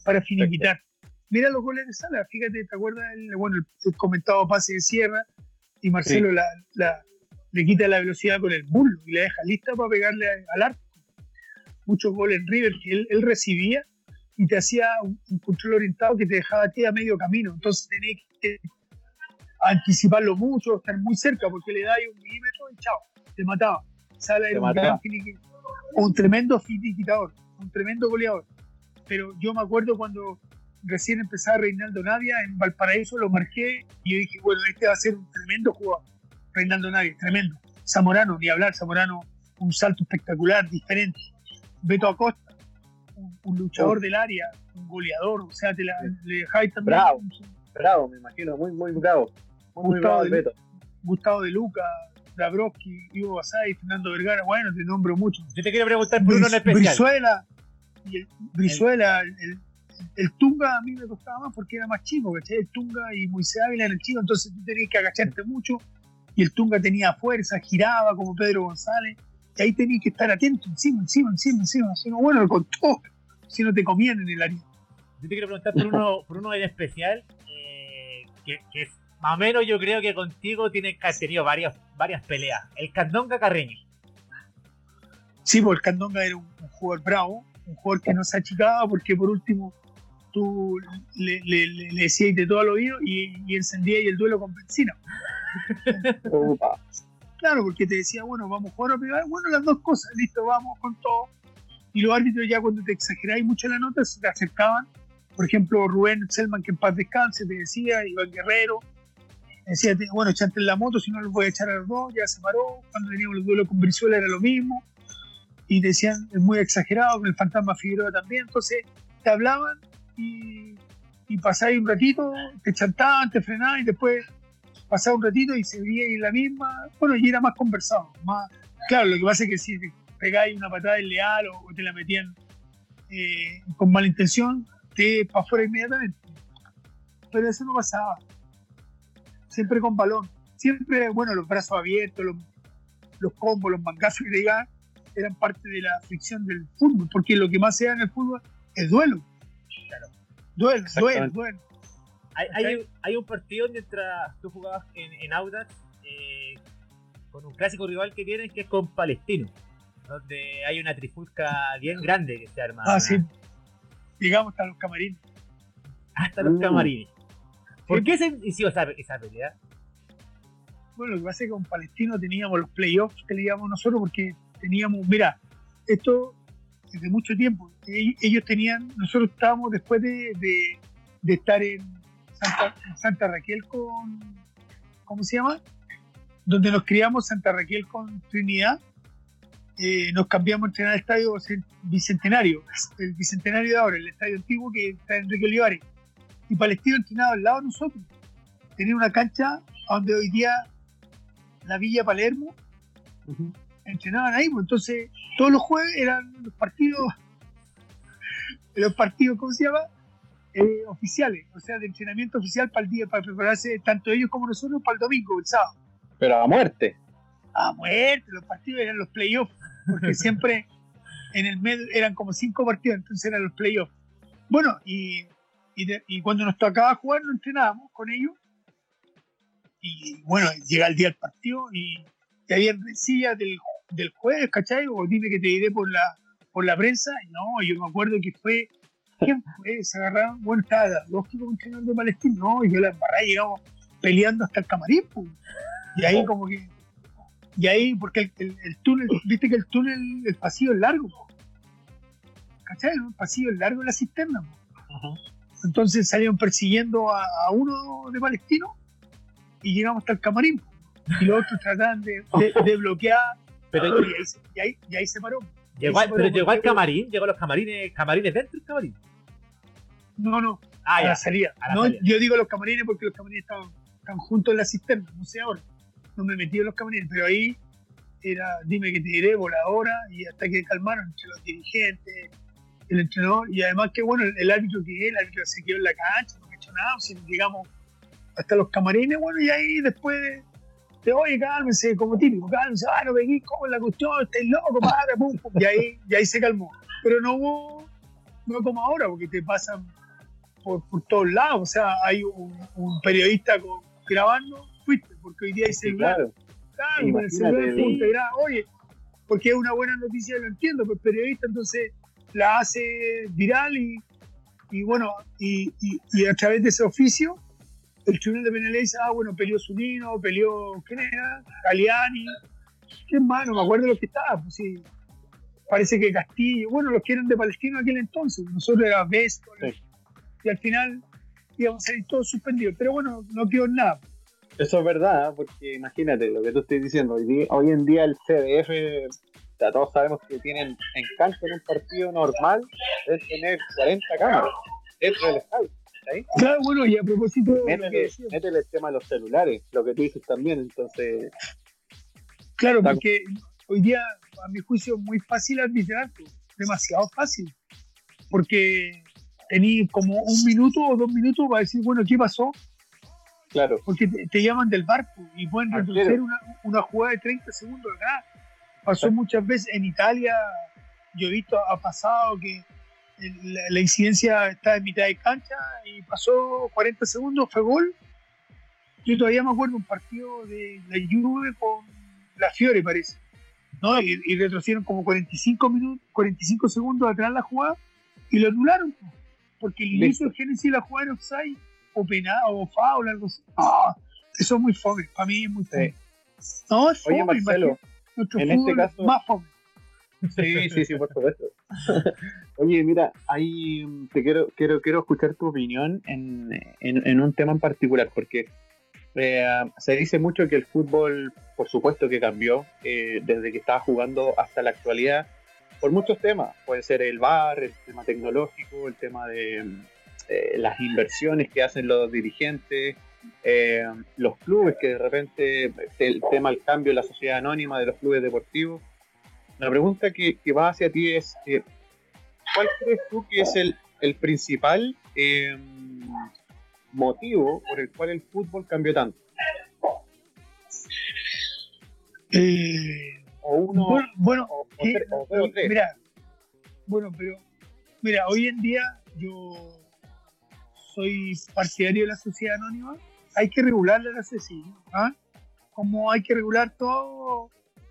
para finiquitar. Mira los goles de Sala, fíjate, ¿te acuerdas? El, bueno, el, el comentado pase de Sierra y Marcelo la, la, le quita la velocidad con el bullo y la deja lista para pegarle al arco. Muchos goles en River que él, él recibía y te hacía un, control orientado que te dejaba a ti a medio camino. Entonces tenías que anticiparlo mucho, estar muy cerca, porque le dais un milímetro y chao, te mataba. Sala era un, gran un tremendo finiquitador, un tremendo goleador. Pero yo me acuerdo cuando recién empezaba Reinaldo Navia en Valparaíso, lo marqué y yo dije, bueno, este va a ser un tremendo jugador. Reinaldo Navia, tremendo. Zamorano, ni hablar, Zamorano, un salto espectacular, diferente. Beto Acosta, un, un luchador Oh. del área, un goleador, o sea, te la, le dejáis también Bravo. Bravo, me imagino, muy, muy bravo. Muy, muy Gustavo bravo el de- Beto. Gustavo de Luca, Dabrowski, Ivo Basay, Fernando Vergara, bueno, te nombro mucho. Yo te quiero preguntar por uno en Bris- especial. Brizuela, y el, Brizuela, el, el- el Tunga a mí me costaba más porque era más chico, ¿cachai? El Tunga y Moisés Ávila eran chicos, entonces tú tenías que agacharte mucho y el Tunga tenía fuerza, giraba como Pedro González, y ahí tenías que estar atento, encima, encima, encima, encima, bueno, con todo, si no te comían en el área. Yo te quiero preguntar por uno, por uno en especial, eh, que, que es- más o menos yo creo que contigo tiene que haber tenido varias, varias peleas. El Candonga Carreño. Sí, porque el Candonga era un, un jugador bravo, un jugador que no se achicaba porque por último tú le, le, le, le decías de todo al oído y, y encendías el duelo con benzina. Claro, porque te decía, bueno, vamos a jugar o pegar, bueno, las dos cosas, listo, vamos con todo. Y los árbitros ya cuando te exageráis mucho la nota se te acercaban por ejemplo, Rubén Selman, que en paz descanse, te decía, Iván Guerrero, decía, bueno, echate en la moto, si no los voy a echar a los dos, ya se paró, cuando teníamos el duelo con Brizuela era lo mismo, y decían, es muy exagerado, con el fantasma Figueroa también, entonces te hablaban y, y pasáis un ratito, te chantaban, te frenaban y después pasaba un ratito y se veía ahí la misma, bueno, y era más conversado, más, claro, lo que pasa es que si pegáis una patada leal o, o te la metían eh, con mala intención, te para afuera inmediatamente. Pero eso no pasaba. Siempre con balón. Siempre, bueno, los brazos abiertos, los, los combos, los mangazos que digan, eran parte de la fricción del fútbol, porque lo que más se da en el fútbol es duelo. Claro. Duelo, duelo, duelo. Hay, hay, hay un partido mientras tú jugabas en, en Audax eh, con un clásico rival que tienen que es con Palestino, donde hay una trifulca bien grande que se arma. Ah, sí. Llegamos hasta los camarines. Hasta los Uh. camarines. ¿Por qué se inició esa, esa pelea? Bueno, lo que pasa es que con Palestino teníamos los playoffs que le llamamos nosotros porque teníamos, mira, esto desde mucho tiempo. Ellos tenían, nosotros estábamos después de, de- de estar en Santa, en Santa Raquel con, ¿cómo se llama? Donde nos criamos Santa Raquel con Trinidad. Eh, nos cambiamos a entrenar al estadio cen- Bicentenario, el Bicentenario de ahora, el estadio antiguo que está en Enrique Olivares. Y Palestino entrenaba al lado de nosotros. Tenía una cancha donde hoy día la Villa Palermo entrenaban ahí, pues entonces todos los jueves eran los partidos, los partidos, ¿cómo se llama? Eh, oficiales, o sea, de entrenamiento oficial para el día, para prepararse tanto ellos como nosotros para el domingo, el sábado. Pero a muerte. A muerte, los partidos eran los playoffs, porque siempre en el medio eran como cinco partidos, entonces eran los playoffs. Bueno, y, y, de- y cuando nos tocaba jugar, nos entrenábamos con ellos. Y bueno, llega el día del partido y, y había rencillas del, del jueves, ¿cachai? O dime que te diré por la, por la prensa. Y no, yo me acuerdo que fue. ¿Quién fue? Se agarraron. Bueno, estaba lógico un de Palestina. No, y yo la embarré, llegamos peleando hasta el camarín. pues. Y ahí, como que. Y ahí, porque el, el- el túnel, viste que el túnel, el pasillo es largo. po. ¿Cachai? El pasillo es largo en la cisterna. po. Entonces salieron persiguiendo a, a uno de Palestino y llegamos hasta el camarín. po. Y los otros trataban de, de- de bloquear. Pero y, ahí, se- y, ahí, y ahí se paró. llegó, pero llegó al camarín, llegó a los camarines, camarines dentro del camarín. No, no, Ah, a ya. la salida. a la No, salida. Yo digo los camarines porque los camarines estaban, estaban juntos en la cisterna, no sé ahora. No me metí en los camarines, pero ahí era, dime que te diré, voladora, y hasta que calmaron entre los dirigentes, el entrenador, y además que bueno, el, árbitro que es, el árbitro se quedó en la cancha, no ha hecho nada, si llegamos hasta los camarines, bueno, y ahí después de, de, oye, cálmense, como típico, cálmense, ah, no peguís, como la cuestión, estáis loco, padre, pum, pum, y ahí, y ahí se calmó. Pero no hubo, no como ahora, porque te pasan por, por todos lados, o sea, hay un, periodista grabando, porque hoy día hay Sí, celular, claro. claro, celular punta, oye, porque es una buena noticia, lo entiendo, pero el periodista entonces la hace viral y, y bueno, y, y- y a través de ese oficio, el tribunal de penalidad dice, ah, bueno, peleó Zunino, peleó, ¿quién era? Galeani, ¿quién más? No me acuerdo lo que estaba, pues sí. Parece que Castillo, bueno, los que eran de Palestino aquel entonces, nosotros era Besto, Sí. y al final íbamos a salir todos suspendidos, pero bueno, no quedó en nada. Eso es verdad, porque imagínate lo que tú estás diciendo. Hoy, día- hoy en día el CDF, ya todos sabemos que tienen en cancha en un partido normal, es tener 40 cámaras dentro del estadio. ¿sí? Claro, bueno, y a propósito Métele, el tema de los celulares, lo que tú dices también. Entonces, Claro, porque hoy día, a mi juicio, es muy fácil arbitrar, demasiado fácil. Porque tení como un minuto o dos minutos para decir, bueno, ¿qué pasó? Claro, Porque te, te llaman del barco y pueden retroceder una, una jugada de 30 segundos acá. Pasó muchas veces en Italia, yo he visto, ha pasado que la, la incidencia está en mitad de cancha y pasó 40 segundos, fue gol. Yo todavía me acuerdo un partido de la Juve con la Fiore, parece. ¿no? Y, y retrocedieron como 45 minutos, 45 segundos atrás la jugada y lo anularon. po. Porque el inicio del génesis de la jugada era offside o penal o foul, algo así. Eso es muy fome, para mí es muy fome. No, es fome, Oye, Marcelo, imagínate, nuestro en este caso- más fome. Sí, sí, sí, por supuesto. Oye, mira, ahí mm, te quiero, quiero, quiero escuchar tu opinión en, en, en un tema en particular, porque eh, se dice mucho que el fútbol, por supuesto que cambió eh, desde que estaba jugando hasta la actualidad, por muchos temas. Puede ser el VAR, el tema tecnológico, el tema de eh, las inversiones que hacen los dirigentes, eh, los clubes que de repente, el tema del cambio en la sociedad anónima de los clubes deportivos. La pregunta que, que va hacia ti es, eh, ¿cuál crees tú que es el, el principal eh, motivo por el cual el fútbol cambió tanto? O uno, bueno, bueno, o, o tres- o dos o tres. mira, bueno, pero mira, hoy en día yo soy partidario de la sociedad anónima. Hay que regularla la CSI, ¿ah? Como hay que regular todo,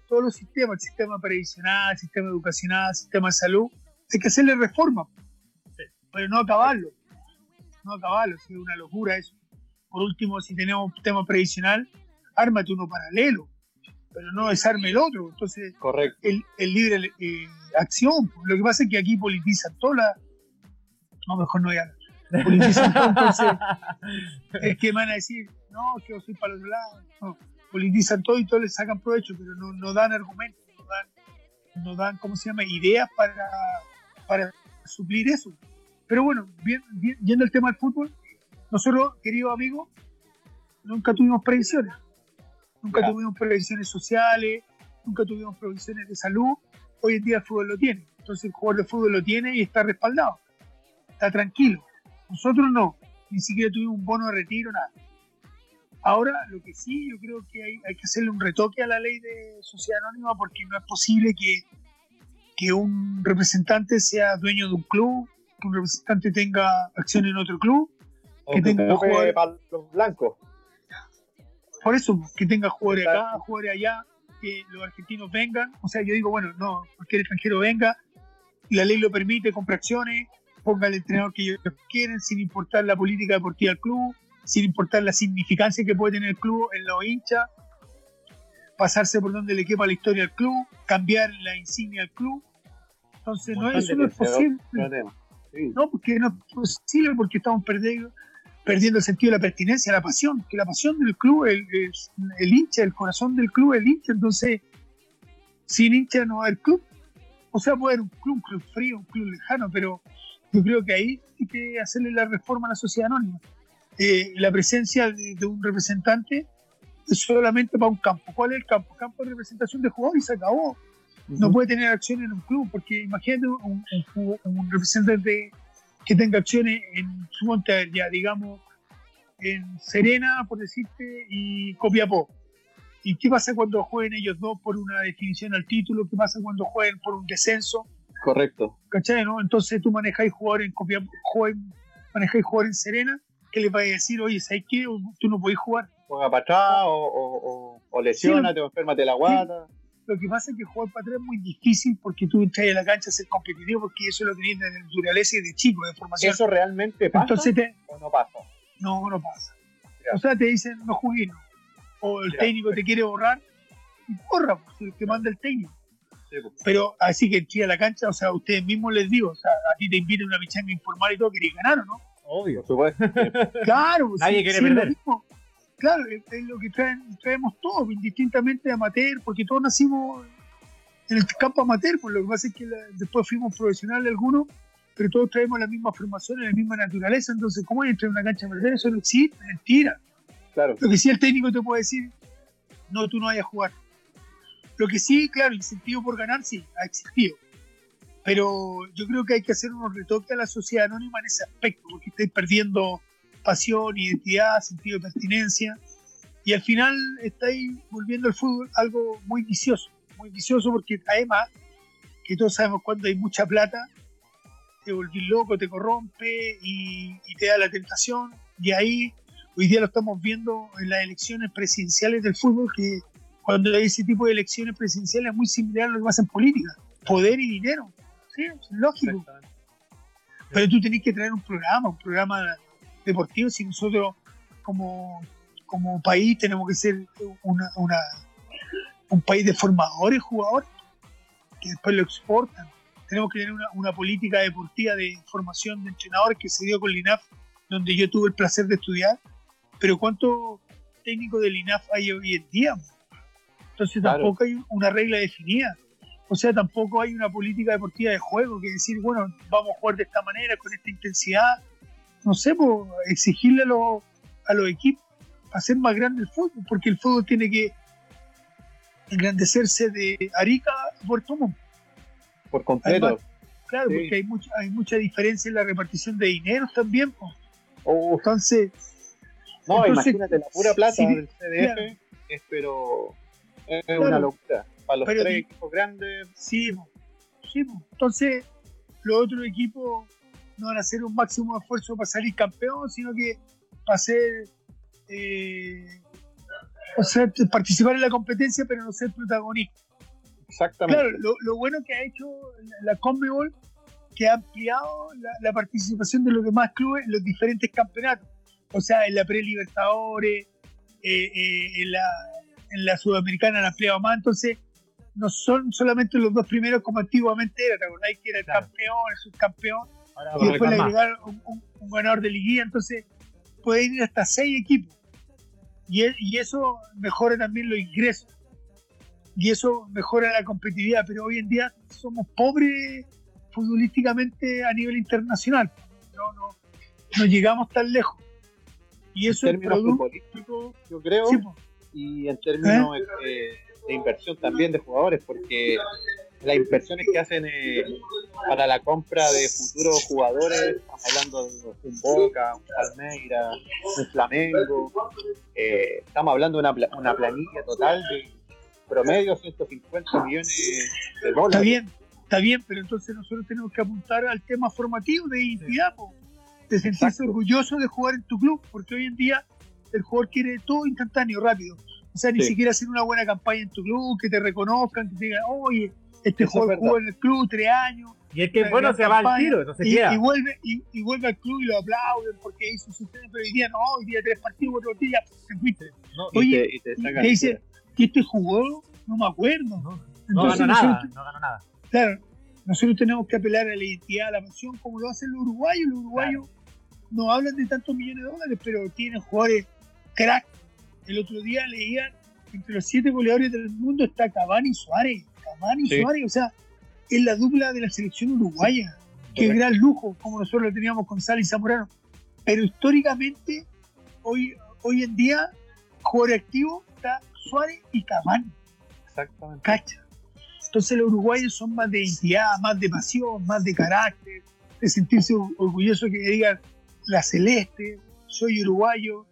todos los sistemas, el sistema previsional, el sistema educacional, el sistema de salud. Hay que hacerle reforma, pero no acabarlo. No acabarlo, es una locura eso. Por último, si tenemos un tema previsional, ármate uno paralelo, pero no desarme el otro. Entonces, Correcto. el, el libre eh, acción. Lo que pasa es que aquí politizan toda la. No, mejor no voy a hablar. Politizan todo, entonces es que van a decir, no, que yo soy para el otro lado. No, politizan todo y todos les sacan provecho, pero no, no dan argumentos, no dan, no dan, ¿cómo se llama?, ideas para, para suplir eso. Pero bueno, bien, bien, yendo al tema del fútbol, nosotros, queridos amigos, nunca tuvimos previsiones. Nunca tuvimos previsiones sociales, nunca tuvimos previsiones de salud. Hoy en día el fútbol lo tiene. Entonces el jugador de fútbol lo tiene y está respaldado. Está tranquilo. Nosotros no. Ni siquiera tuvimos un bono de retiro, nada. Ahora, lo que sí, yo creo que hay, hay que hacerle un retoque a la ley de sociedad anónima porque no es posible que, que un representante sea dueño de un club, que un representante tenga acción en otro club, O que tenga jugadores- los blancos. por eso, que tenga jugadores acá, jugadores allá, que los argentinos vengan. O sea, yo digo, bueno, no, cualquier extranjero venga, la ley lo permite, compra acciones, ponga el entrenador que ellos quieren, sin importar la política deportiva del club, sin importar la significancia que puede tener el club en los hinchas, pasarse por donde le quepa la historia al club, cambiar la insignia al club. Entonces, no, eso no es posible. no tema. Sí. No, porque no es posible, porque estamos perdiendo, perdiendo el sentido de la pertinencia, la pasión, que la pasión del club es el, el hincha, el corazón del club es el hincha, entonces sin hincha no va a haber club. O sea, puede haber un club, un club frío, un club lejano, pero yo creo que ahí hay que hacerle la reforma a la sociedad anónima. Eh, la presencia de, de un representante es solamente para un campo. ¿Cuál es el campo? Campo de representación de jugadores y se acabó no puede tener acciones en un club, porque imagínate un, un, ju- un representante que tenga acciones en su monte, ya digamos, en Serena, por decirte, y Copiapó. ¿Y qué pasa cuando jueguen ellos dos por una definición al título? ¿Qué pasa cuando jueguen por un descenso? Correcto. ¿Cachai? No? Entonces tú manejáis jugador en jueguen- manejáis jugador en Serena, que les vais a decir, oye, ¿sabes qué? Tú no podés jugar. Juega para atrás o, o, o, o lesiónate o enfermate la guata. Lo que pasa es que jugar para atrás es muy difícil porque tú entras a la cancha a ser competitivo porque eso lo tenéis de naturaleza y de chico, de formación. ¿Eso realmente pasa Entonces te, o no pasa? no, no pasa. Ya. O sea, te dicen no jugué, no. O el Ya. técnico te quiere borrar y borra, pues, que manda el técnico. Pero así que entré a la cancha, o sea, a ustedes mismos les digo, o sea, a ti te invitan a una pichanga informal y todo, queréis ganar o no. Obvio. Por supuesto. Claro, Nadie sí, quiere sí, perder. Claro, es, es lo que traen, traemos todos, indistintamente amateur, porque todos nacimos en el campo amateur, pues lo que pasa es que la- después fuimos profesionales algunos, pero todos traemos la misma formación, la misma naturaleza, entonces, ¿cómo entrar en una cancha a perder? Eso no existe, mentira. Claro. Lo que sí el técnico te puede decir, no, tú no vayas a jugar. Lo que sí, claro, el incentivo por ganar sí, ha existido. Pero yo creo que hay que hacer unos retoques a la sociedad anónima en ese aspecto, porque estáis perdiendo pasión, identidad, sentido de pertinencia. Y al final estáis volviendo al fútbol algo muy vicioso. Muy vicioso porque además, que todos sabemos cuando hay mucha plata, te volvís loco, te corrompe y, y te da la tentación. Y ahí hoy día lo estamos viendo en las elecciones presidenciales del fútbol, que cuando hay ese tipo de elecciones presidenciales es muy similar a lo que pasa en política. Poder y dinero. Sí, es lógico. Pero tú tenés que traer un programa, un programa deportivo, si nosotros como, como país tenemos que ser una, una- un país de formadores, jugadores. que después lo exportan. Tenemos que tener una, una política deportiva de formación de entrenadores que se dio con LINAF, donde yo tuve el placer de estudiar. Pero ¿cuántos técnicos del INAF hay hoy en día? Entonces Claro. tampoco hay una regla definida. O sea, tampoco hay una política deportiva de juego que decir, bueno, vamos a jugar de esta manera, con esta intensidad. No sé, pues, exigirle a los, a los equipos hacer más grande el fútbol, porque el fútbol tiene que engrandecerse de Arica a Puerto Montt. Por completo. Además, Claro, Sí. porque hay mucha, hay mucha diferencia en la repartición de dinero también. pues. Uf, Entonces, no, entonces, imagínate la pura plata sí, del CDF, claro. es pero es Claro. una locura. Para los Pero tres equipos grandes, Sí, po. sí po. entonces los otros equipos no van a hacer un máximo esfuerzo para salir campeón, sino que para hacer, eh, o sea, participar en la competencia, pero no ser protagonista. exactamente. Claro, lo, lo bueno que ha hecho la, la Conmebol, que ha ampliado la, la participación de los demás clubes en los diferentes campeonatos, o sea, en la pre-Libertadores, eh, eh, en, la, en la Sudamericana han ampliado más, entonces no son solamente los dos primeros como antiguamente era, ¿te acordáis que era el Claro. campeón, el subcampeón, Ahora y después le agregaron un, un- un ganador de liguilla, entonces pueden ir hasta seis equipos. Y, y eso mejora también los ingresos. Y eso mejora la competitividad, pero hoy en día somos pobres futbolísticamente a nivel internacional. No, no, no llegamos tan lejos. Y eso en es producto. yo creo, Sí. Y en términos eh, de inversión también de jugadores, porque las inversiones que hacen eh, para la compra de futuros jugadores, estamos hablando de un Boca, un Palmeira, un Flamengo, eh, estamos hablando de una, una planilla total de promedio 150 millones de Está dólares. bien, está bien, pero entonces nosotros tenemos que apuntar al tema formativo de identidad, po, de sentirse Exacto. orgulloso de jugar en tu club, porque hoy en día el jugador quiere todo instantáneo, rápido. O sea, ni Sí. siquiera hacer una buena campaña en tu club, que te reconozcan, que te digan, oye, este Eso jugador jugó en el club tres años, Y el que es Una bueno se va al tiro, no se y, queda. y vuelve y, y vuelve al club y lo aplauden porque hizo su pero hoy día no, hoy día tres partidos, cuatro días, te fuiste. No, Y Oye, te, y te sacan Te dice. ¿y este jugó? No me acuerdo. no, no Entonces ganó nosotros nada, no ganó nada. Claro, nosotros tenemos que apelar a la identidad, a la pasión, como lo hacen los uruguayos. Los uruguayos no hablan de tantos millones de dólares, pero tienen jugadores crack. El otro día leía entre los siete goleadores del mundo está Cavani y Suárez. Cavani y Sí. Suárez, o sea, es la dupla de la selección uruguaya. Qué Correcto. gran lujo, como nosotros lo teníamos con Sala y Zamorano. Pero históricamente, hoy, hoy en día, jugador activo está Suárez y Cavani. Exactamente. ¿Cacha? Entonces los uruguayos son más de identidad, más de pasión, más de carácter, de sentirse or- orgulloso que digan la celeste, soy uruguayo,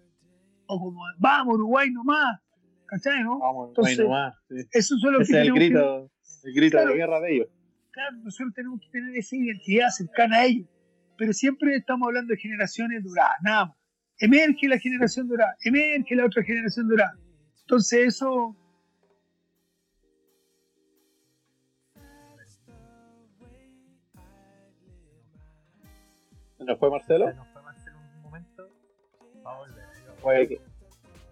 o como vamos Uruguay nomás, ¿cachai? No? Vamos, Entonces, no hay nomás, sí. Eso son los Ese que es el que- grito, el grito Claro. de guerra de ellos. claro, nosotros tenemos que tener esa identidad cercana a ellos, pero siempre estamos hablando de generaciones doradas, nada más. Emerge la generación dorada, emerge la otra generación dorada. Entonces eso ¿Se nos fue Marcelo? Se nos fue Marcelo un momento. Va a volver. Puede que,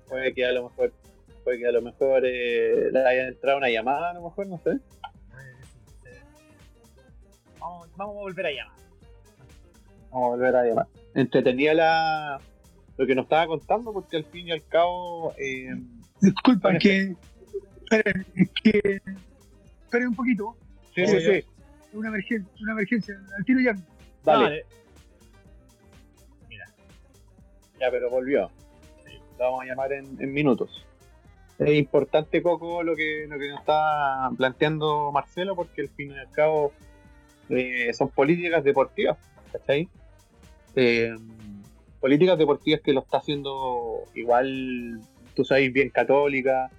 puede que a lo mejor, puede que a lo mejor eh, le haya entrado una llamada, a lo mejor, no sé. Vamos, vamos a volver a llamar. Vamos a volver a llamar. Entretenía la, lo que nos estaba contando, porque al fin y al cabo, eh, Disculpa, Bueno, es que. Esperen, es que. Esperen un poquito. sí, Sí, sí, Una emergencia, una emergencia. Al tiro ya. dale, Mira, ya, pero volvió. Vamos a llamar en, minutos. Es importante, Coco, lo que, lo que nos está planteando Marcelo, porque al fin y al cabo eh, son políticas deportivas, ¿cachai? Eh, políticas deportivas que lo está haciendo igual, tú sabes, bien católica.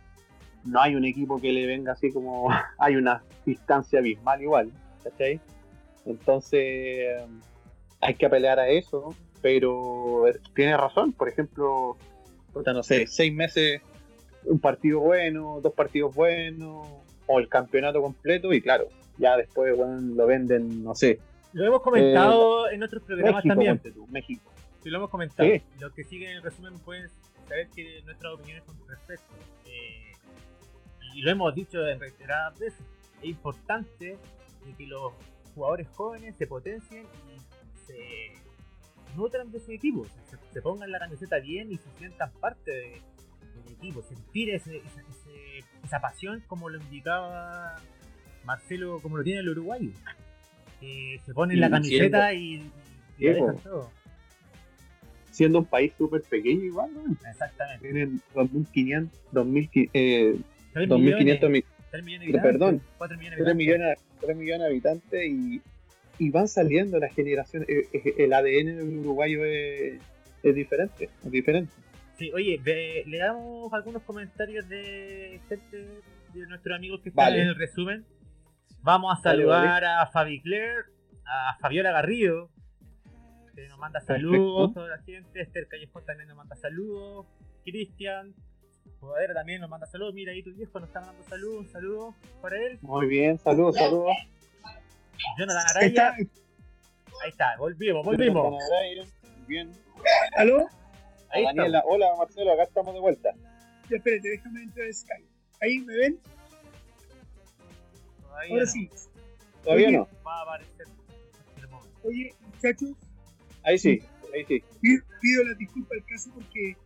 No hay un equipo que le venga así como. hay una distancia abismal igual, ¿cachai? Entonces, hay que apelar a eso, pero eh, tiene razón. Por ejemplo, puta, no sé, seis meses, un partido bueno, dos partidos buenos, o el campeonato completo, y claro, ya después bueno, lo venden, no sé, lo hemos comentado en otros programas México, también. tú, México. Sí, lo hemos comentado. Sí. Lo que sigue en el resumen pueden saber que nuestras opiniones son respecto. Eh, y lo hemos dicho en reiteradas veces. es importante de que los jugadores jóvenes se potencien y se nutran de su equipo, se, se pongan la camiseta bien y se sientan parte de- del equipo, sentir ese, ese- ese- esa pasión como lo indicaba Marcelo, como lo tiene el uruguayo. Que se ponen la camiseta y, y Sí, lo dejan todo. Siendo un país súper pequeño igual, ¿no? Exactamente. Tienen 2.500, 2.500, eh, 3 2.500 millones, mi- 3 millones de habitantes, perdón, 4 millones de 3 habitantes. millones, 3 millones de habitantes y, y van saliendo las generaciones. eh, eh, El ADN del uruguayo es, es diferente, es diferente. Sí, oye, ve- le damos algunos comentarios de gente, de nuestros amigos que están Vale. en el resumen. Vamos a Vale, saludar a Fabi Claire, a Fabiola Garrido, que nos manda saludos, Perfecto. toda la gente. Esther Callejón también nos manda saludos. Cristian, Jugadera también nos manda saludos. Mira, ahí tu viejo nos está mandando saludos. Un saludo para él. Muy bien, saludos, saludos. Jonathan Ahí está. Araya, ahí está, volvimos, volvimos. Bien. ¿Aló? Ahí está. Daniela, hola Marcelo, acá estamos de vuelta. Ya, espérate, déjame entrar a Skype. Ahí me ven, Todavía ahora no. sí. ¿Todavía Oye. no? Va a aparecer. Oye, muchachos, Ahí sí, ahí sí. pido, pido la disculpa al caso porque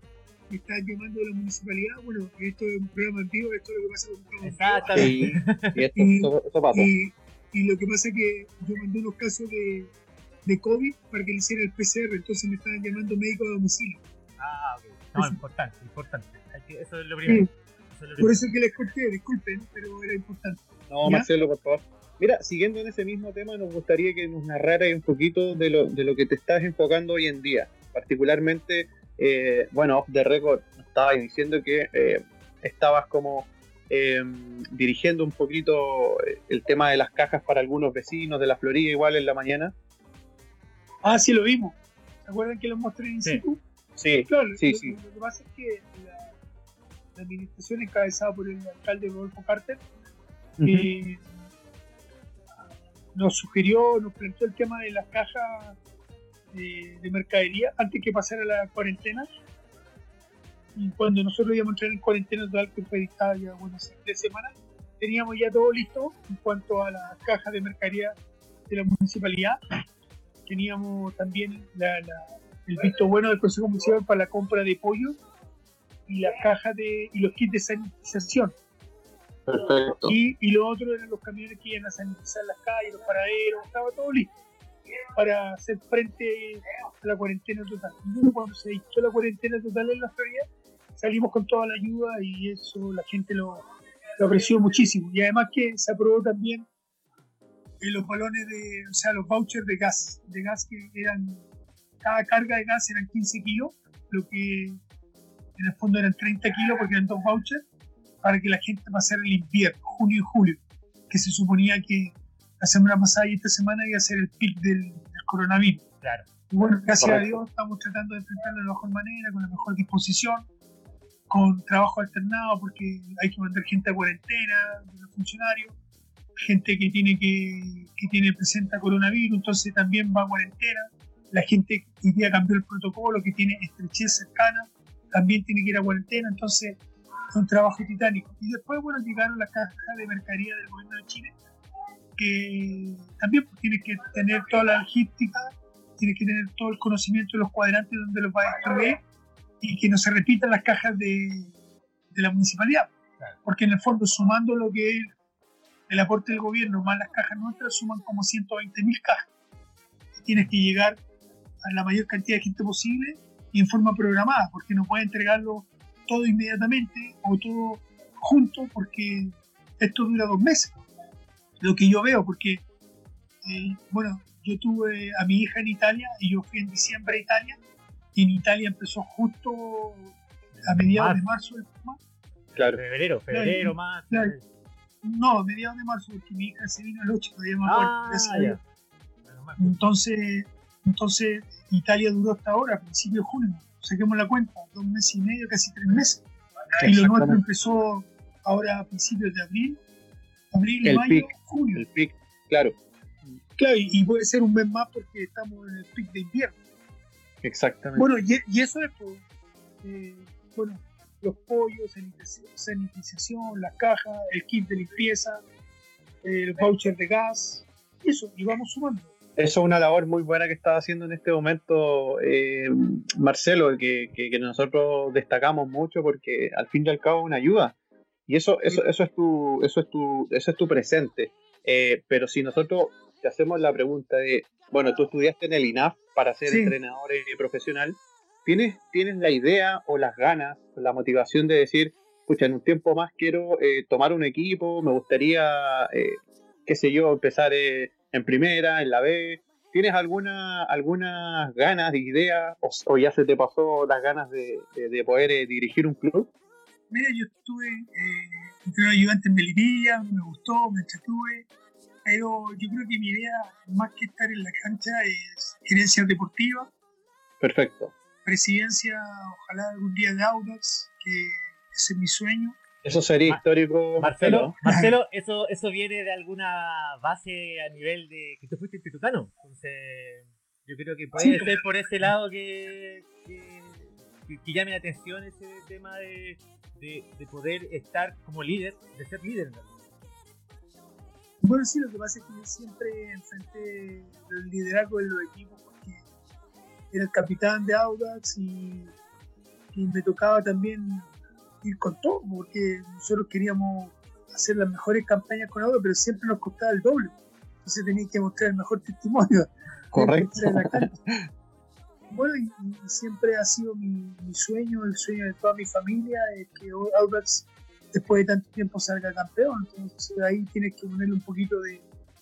me están llamando de la municipalidad. Bueno, esto es un programa en vivo, esto es lo que pasa con un programa. Exactamente. Y, y esto, Y- eso, eso pasa. Y, y lo que pasa es que yo mandé unos casos de, de COVID para que le hiciera el PCR, entonces me estaban llamando médico a domicilio. Ah, ok. No, importante, importante. Hay que, eso es lo primero. Eso es lo Por eso es que les corté, disculpen, pero era importante. No, ¿Ya? Marcelo, por favor. Mira, siguiendo en ese mismo tema, nos gustaría que nos narrara un poquito de lo, de lo que te estás enfocando hoy en día. Particularmente, eh, bueno, off the record, nos estabas diciendo que eh, estabas como eh, dirigiendo un poquito eh, el tema de las cajas para algunos vecinos de la Florida, igual en la mañana. Ah, sí, lo vimos. ¿Se acuerdan que lo mostré en Sí. situ? Sí, Claro, Sí, lo, sí. lo que pasa es que la, la administración encabezada por el alcalde Rodolfo Carter eh, nos sugirió, nos planteó el tema de las cajas de, de mercadería antes que pasara la cuarentena. Cuando nosotros íbamos a entrar en cuarentena total, que fue dictada ya bueno, hace tres semanas, teníamos ya todo listo en cuanto a las cajas de mercadería de la municipalidad. Teníamos también la- la- el visto bueno del Consejo Municipal para la compra de pollo y las cajas de y los kits de sanitización. perfecto. Y, y lo otro eran los camiones que iban a sanitizar las calles, los paraderos, estaba todo listo para hacer frente a la cuarentena total. Cuando se dictó la cuarentena total en la Florida, salimos con toda la ayuda y eso la gente lo, lo apreció muchísimo. Y además que se aprobó también eh, los balones de, o sea, los vouchers de gas, de gas que eran, cada carga de gas eran 15 kilos, lo que en el fondo eran 30 kilos porque eran dos vouchers para que la gente pasara el invierno, junio y julio, que se suponía que la semana pasada y esta semana iba a ser el pic del, del coronavirus. Claro. Y bueno, gracias Correcto. a Dios estamos tratando de enfrentarlo de la mejor manera, con la mejor disposición, con trabajo alternado, porque hay que mandar gente a cuarentena, los funcionarios, gente que tiene que, que tiene presenta coronavirus, entonces también va a cuarentena, la gente que día cambió el protocolo, que tiene estrechez cercana, también tiene que ir a cuarentena, entonces es un trabajo titánico. Y después, bueno, llegaron las cajas de mercadería del gobierno de Chile, que también pues, tienes que tener toda la logística, tienes que tener todo el conocimiento de los cuadrantes donde los va a distribuir y que no se repitan las cajas de, de la municipalidad. Claro. Porque en el fondo, sumando lo que es el aporte del gobierno más las cajas nuestras, suman como 120 mil cajas. Tienes que llegar a la mayor cantidad de gente posible y en forma programada, porque no puedes entregarlo todo inmediatamente o todo junto, porque esto dura dos meses. Lo que yo veo, porque, eh, bueno, yo tuve a mi hija en Italia y yo fui en diciembre a Italia y en Italia empezó justo a mediados de marzo tema. Claro. Febrero, febrero, más. claro. No, a mediados de marzo, porque mi hija se vino el 8, todavía me acuerdo. Ah, ya. Entonces, entonces Italia duró hasta ahora, a principios de junio. Saquemos la cuenta, dos meses y medio, casi tres meses. Y lo nuestro empezó ahora a principios de abril, abril, El mayo, pic. junio. El pic, claro, Claro, y, y puede ser un mes más porque estamos en el pic de invierno. Exactamente. Bueno, y, y eso es, pues, eh, bueno, los pollos, sanitización, las cajas, el kit de limpieza, los vouchers de gas, eso, y vamos sumando. Eso es una labor muy buena que está haciendo en este momento eh, Marcelo, que, que- que nosotros destacamos mucho porque al fin y al cabo es una ayuda. Y eso, eso, eso es tu, eso es tu, eso es tu presente. Eh, pero si nosotros te hacemos la pregunta de, bueno, tú estudiaste en el INAF para ser Sí. entrenador eh, profesional, ¿tienes, ¿tienes la idea o las ganas, la motivación de decir, pucha, en un tiempo más quiero eh, tomar un equipo, me gustaría, eh, qué sé yo, empezar eh, en primera, en la B? ¿Tienes alguna, algunas ganas, ideas, o, o ya se te pasó las ganas de, de- de poder eh, dirigir un club? Mira, yo estuve eh, entrenador ayudante en Melipilla, me gustó, me entretuve, pero yo creo que mi idea, más que estar en la cancha, es gerencia deportiva, Perfecto. presidencia, ojalá algún día de Audax, que ese es mi sueño. Eso sería Ma- histórico. Marcelo, Marcelo, eso, eso viene de alguna base a nivel de que tú fuiste institutano. Entonces, yo creo que puede Sí. ser por ese lado que, que, que- que llame la atención ese tema de, de, de poder estar como líder, de ser líder. en realidad. Bueno, sí, lo que pasa es que yo siempre enfrenté el liderazgo de los equipos porque era el capitán de Audax y, y me tocaba también ir con todo, porque nosotros queríamos hacer las mejores campañas con Audax, pero siempre nos costaba el doble. Entonces tenía que mostrar el mejor testimonio. Correcto. Bueno, y, y siempre ha sido mi, mi sueño, el sueño de toda mi familia, es que Audax después de tanto tiempo salga campeón. Entonces ahí tienes que ponerle un poquito de,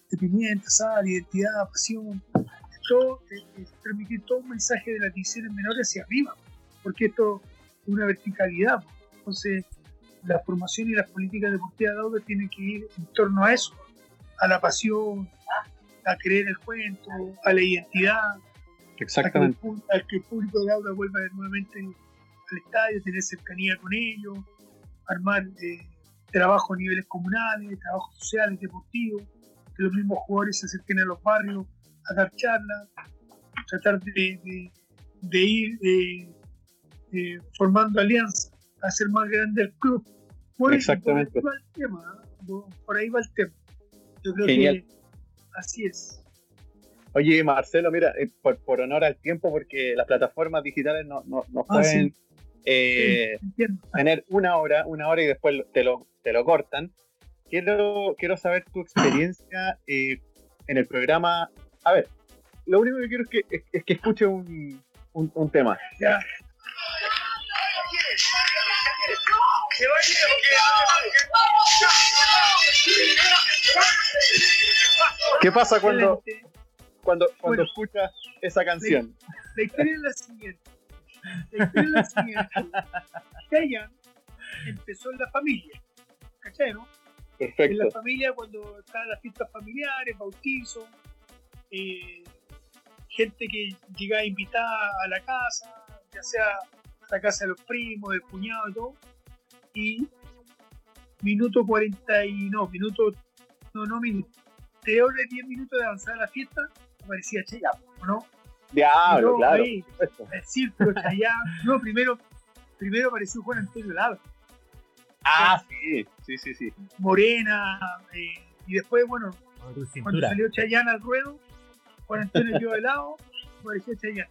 de pimienta, sal, identidad, pasión, todo, eh, eh, transmitir todo un mensaje de las divisiones menores hacia arriba, porque esto es una verticalidad. Entonces la formación y las políticas deportivas de Audax tienen que ir en torno a eso, a la pasión, a creer el cuento, a la identidad, a que, el, Exactamente. a que el público de Audax vuelva nuevamente al estadio, tener cercanía con ellos, armar eh, trabajo a niveles comunales, trabajos sociales, deportivos, que los mismos jugadores se acerquen a los barrios a dar charlas, tratar de, de- de ir eh, formando alianzas, hacer más grande el club. Por eso, Exactamente. Por ahí va el tema, ¿eh? por ahí va el tema. Yo creo Genial. que así es. Oye, Marcelo, mira, eh, por, por honor al tiempo, porque las plataformas digitales no, no, no Ah, pueden sí. Eh, Sí, tener una hora, una hora y después te lo, te lo cortan. Quiero, quiero saber tu experiencia eh, en el programa. A ver, lo único que quiero es que, es, es que escuche un, un, un tema. Ya. ¿Qué pasa cuando, cuando, cuando Bueno. escuchas esa canción? La historia es la siguiente. Siguiente. Chayanne empezó en la familia. ¿Cachai, no? En Perfecto. la familia cuando estaban las fiestas familiares, bautizos, eh, gente que llegaba invitada a la casa, ya sea a la casa de los primos, del cuñado y todo. Y minuto 40 y no, minuto, no, no minuto, 3 horas y 10 minutos de avanzar a la fiesta, aparecía Chayanne, ¿no? Diablo, Yo claro. ahí, círculo Chayanne. No, primero, primero apareció Juan Antonio Lado, Ah, sí, sí, sí, sí. Morena, eh, y después, bueno, cuando salió Chayanne al ruedo, Juan Antonio quedó de lado, apareció Chayanne.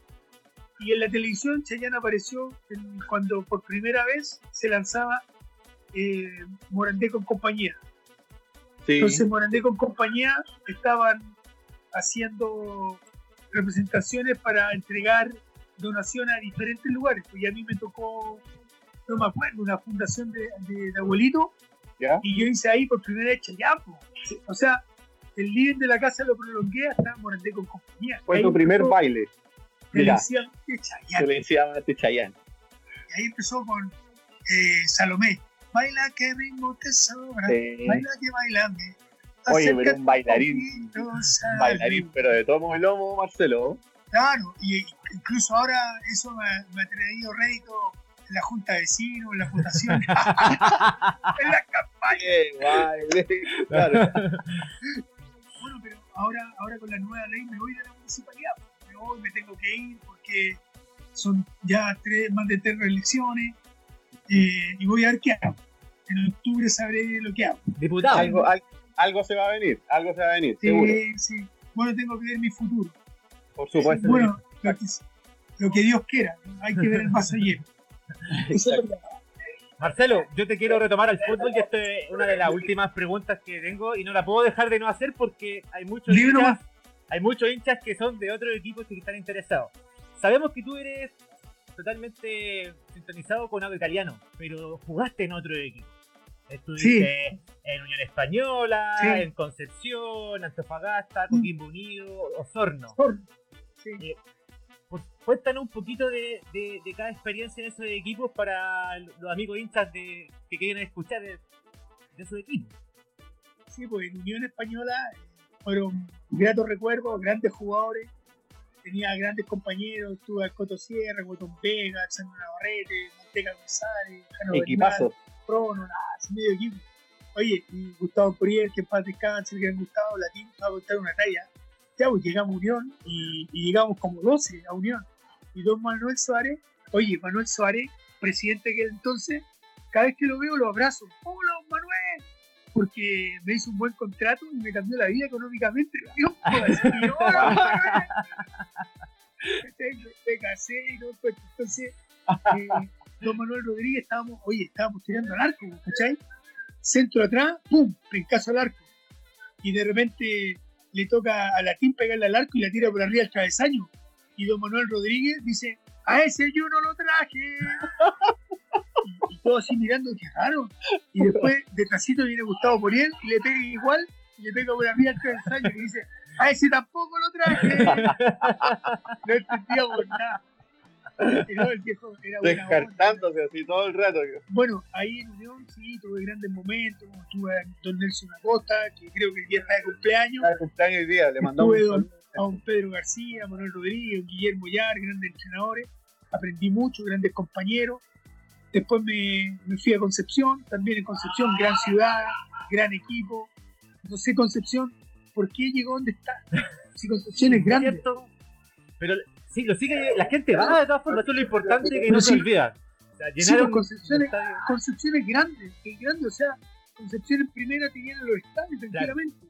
Y en la televisión Chayanne apareció en- cuando por primera vez se lanzaba eh, Morandé con compañía. Sí, Entonces Morandé con compañía estaban haciendo representaciones para entregar donaciones a diferentes lugares. Pues, y a mí me tocó, no me acuerdo, una fundación de, de- de abuelito, ¿Ya? y yo hice ahí por primera vez Chayanne. po. O sea, el líder de la casa lo prolongué hasta Morandé con compañía. fue Ahí tu primer empezó baile. Mira, televisivamente Chayanne. silenciadamente Chayanne. Y ahí empezó con eh, Salomé. Baila que ritmo te sobra, Sí. baila que bailame. Oye, pero un bailarín, un bailarín, pero de tomo el lomo, Marcelo. Claro, y incluso ahora eso me, me ha traído rédito en la junta de vecinos, en la fundación, en la campaña. Claro. Bueno, pero ahora, ahora con la nueva ley me voy de la municipalidad. Me voy, me tengo que ir porque son ya tres, más de tres reelecciones eh, y voy a ver qué hago. En octubre sabré lo que hago. Diputado. algo, al- algo se va a venir, algo se va a venir, seguro. Sí, sí. Bueno, tengo que ver mi futuro. Por supuesto. Bueno, lo que, lo que Dios quiera. Hay que ver el más allá. Exacto. Marcelo, yo te quiero retomar al fútbol y esta es una de las últimas preguntas que tengo y no la puedo dejar de no hacer porque hay muchos hinchas, hay muchos hinchas que son de otros equipos que están interesados. Sabemos que tú eres totalmente sintonizado con algo italiano, pero jugaste en otro equipo. Estuviste en Unión Española, Sí. en Concepción, Antofagasta, Coquimbo Unido, Osorno. Sí. Eh, pues, cuéntanos un poquito de, de- de cada experiencia en esos equipos para los amigos hinchas de, que quieren escuchar de, de esos equipos. Sí, pues en Unión Española eh, fueron gratos recuerdos, grandes jugadores. Tenía grandes compañeros, estuve al Coto Sierra, Botón Vega, Alexandro Navarrete, Manteca González, Jano Equipazo. Crono, nada, ese medio equipo. Oye, y Gustavo Puriel, que en paz descanse, el gran Gustavo Latín, va a contar una talla. Ya, pues llegamos a Unión y, y llegamos como 12 a Unión. Y don Manuel Suárez, oye, Manuel Suárez, presidente que entonces, cada vez que lo veo lo abrazo. ¡Hola, don Manuel! Porque me hizo un buen contrato y me cambió la vida económicamente. Dios, pues, que, ¡Hola, don Manuel! Me- me casé y no, pues, entonces, eh, don Manuel Rodríguez estábamos, oye, estábamos tirando al arco, ¿cachai? Centro atrás, ¡pum! Pencazo al arco. Y de repente le toca a Latín pegarle al arco y la tira por arriba al travesaño. Y don Manuel Rodríguez dice, a ese yo no lo traje. Y, todo así mirando, qué raro. Y después detrásito viene Gustavo por él y le pega igual y le pega por arriba al travesaño y dice, a ese tampoco lo traje. No entendíamos nada. Pero el viejo era buena onda. Descartándose así todo el rato. Bueno, ahí en Unión sí, tuve grandes momentos. Tuve a Don Nelson Acosta, que creo que el día está de cumpleaños. Cada cumpleaños hoy día le mandamos Estuve un don- a don Pedro García, Manuel Rodríguez, Guillermo Yar, grandes entrenadores. Aprendí mucho, grandes compañeros. Después me, me fui a Concepción, también en Concepción, gran ciudad, gran equipo. No sé, Concepción, ¿por qué llegó donde está? Si Concepción es grande. ¿Cierto? Pero sí, lo sigue, la gente va de todas formas, eso es lo importante que Pero no se olvida. O sea, Sí, pues, Concepción, el es, estadio. Concepción es grande, es grande, o sea, Concepción en primera te llena los estadios tranquilamente.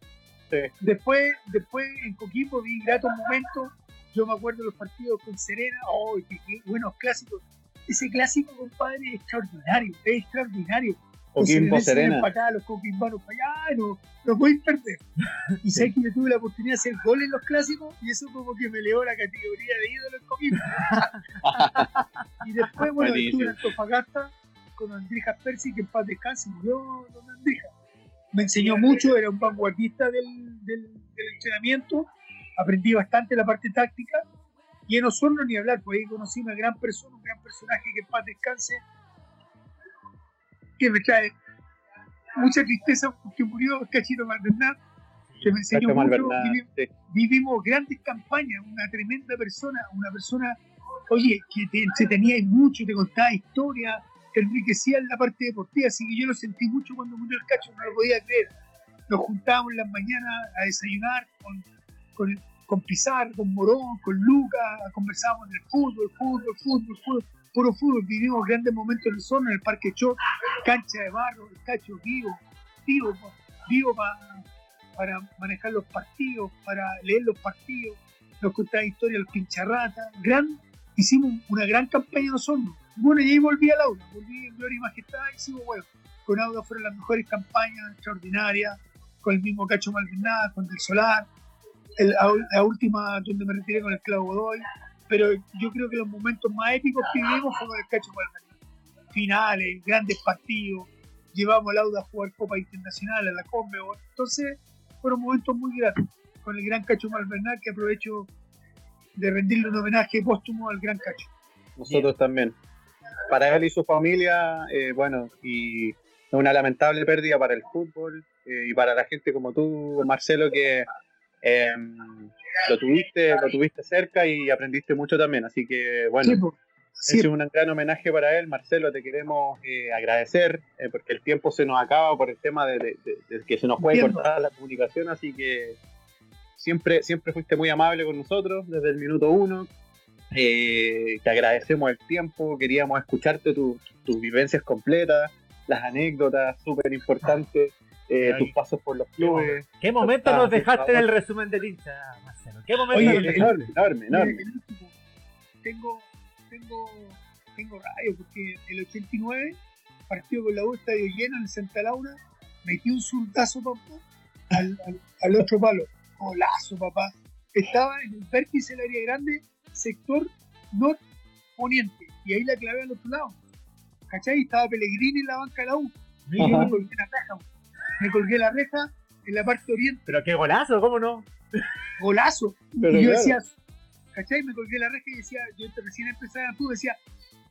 Sí. Después, después en Coquimbo vi gratos momentos, yo me acuerdo de los partidos con Serena, oh, qué, qué buenos clásicos. Ese clásico, compadre, es extraordinario, es extraordinario. Coquimbo Serena. para acá, los coquimbanos para allá, no, no podéis perder. Y sé que yo tuve la oportunidad de hacer goles en los clásicos y eso como que me elevó la categoría de ídolo en Coquimbo. y después, bueno, estuve en Antofagasta con Andrija Percy, que en paz descanse, murió don Andrija. Me enseñó mucho, era un vanguardista del, del, del entrenamiento, aprendí bastante la parte táctica. Y en Osorno ni hablar, pues ahí conocí una gran persona, un gran personaje que en paz descanse, que me trae mucha tristeza porque murió Cachito Maldonado, que me enseñó mucho, vivi- sí. vivimos grandes campañas, una tremenda persona, una persona, oye, que te entretenía mucho, te contaba historias, te enriquecía en la parte deportiva, así que yo lo sentí mucho cuando murió el cacho, no lo podía creer. Nos juntábamos en las mañanas a desayunar con, con, con Pizar, con Morón, con Lucas, conversábamos del fútbol, fútbol, fútbol, fútbol, puro fútbol, vivimos grandes momentos en el zona, en el Parque Chot, cancha de barro, el cacho vivo, vivo, vivo pa- para manejar los partidos, para leer los partidos, nos contaba historias los pincharratas, gran, hicimos una gran campaña nosotros. Bueno, y ahí volví al Auda, volví en Gloria y Majestad, hicimos, bueno, con Auda fueron las mejores campañas, extraordinarias, con el mismo Cacho Malvinada, con Del Solar, el- la última donde me retiré con el Clavo Godoy, pero yo creo que los momentos más épicos que vivimos fueron el Cacho Malvinada. Finales, grandes partidos, llevamos al Auda a jugar Copa Internacional, a la Conmebol, entonces fueron momentos muy gratos con el gran Cacho Malvernal que aprovecho de rendirle un homenaje póstumo al gran Cacho. Nosotros también. Para él y su familia, eh, bueno, y una lamentable pérdida para el fútbol eh, y para la gente como tú, Marcelo, que eh, lo tuviste, lo tuviste cerca y aprendiste mucho también. Así que, bueno, Sí, ese es un gran homenaje para él. Marcelo, te queremos eh, agradecer eh, porque el tiempo se nos acaba por el tema de, de- de- de que se nos puede Entiendo. cortar la comunicación, así que siempre, siempre fuiste muy amable con nosotros desde el minuto uno. Eh, te agradecemos el tiempo, queríamos escucharte tu- tus vivencias completas, las anécdotas súper importantes. Eh, tus pasos por los clubes. ¿Qué momento nos dejaste en el resumen del hincha, Marcelo? ¿Qué momento Oye, nos dejaste? Enorme, enorme. Tengo, tengo, tengo radio porque el 89, partido con la U, estadio lleno en Santa Laura, metí un zurdazo, papá, al, al, al otro palo. Golazo, papá. Estaba en el vértice del área grande, sector norponiente, y ahí la clavé al otro lado. ¿Cachai? Estaba Pellegrini en la banca de la U. Y yo me colgué la reja, me colgué la reja en la parte oriente. Pero qué golazo, ¿cómo no? golazo. Pero y yo claro. decía, ¿cachai? Me colgué la reja y decía, yo recién empezaba el fútbol, decía,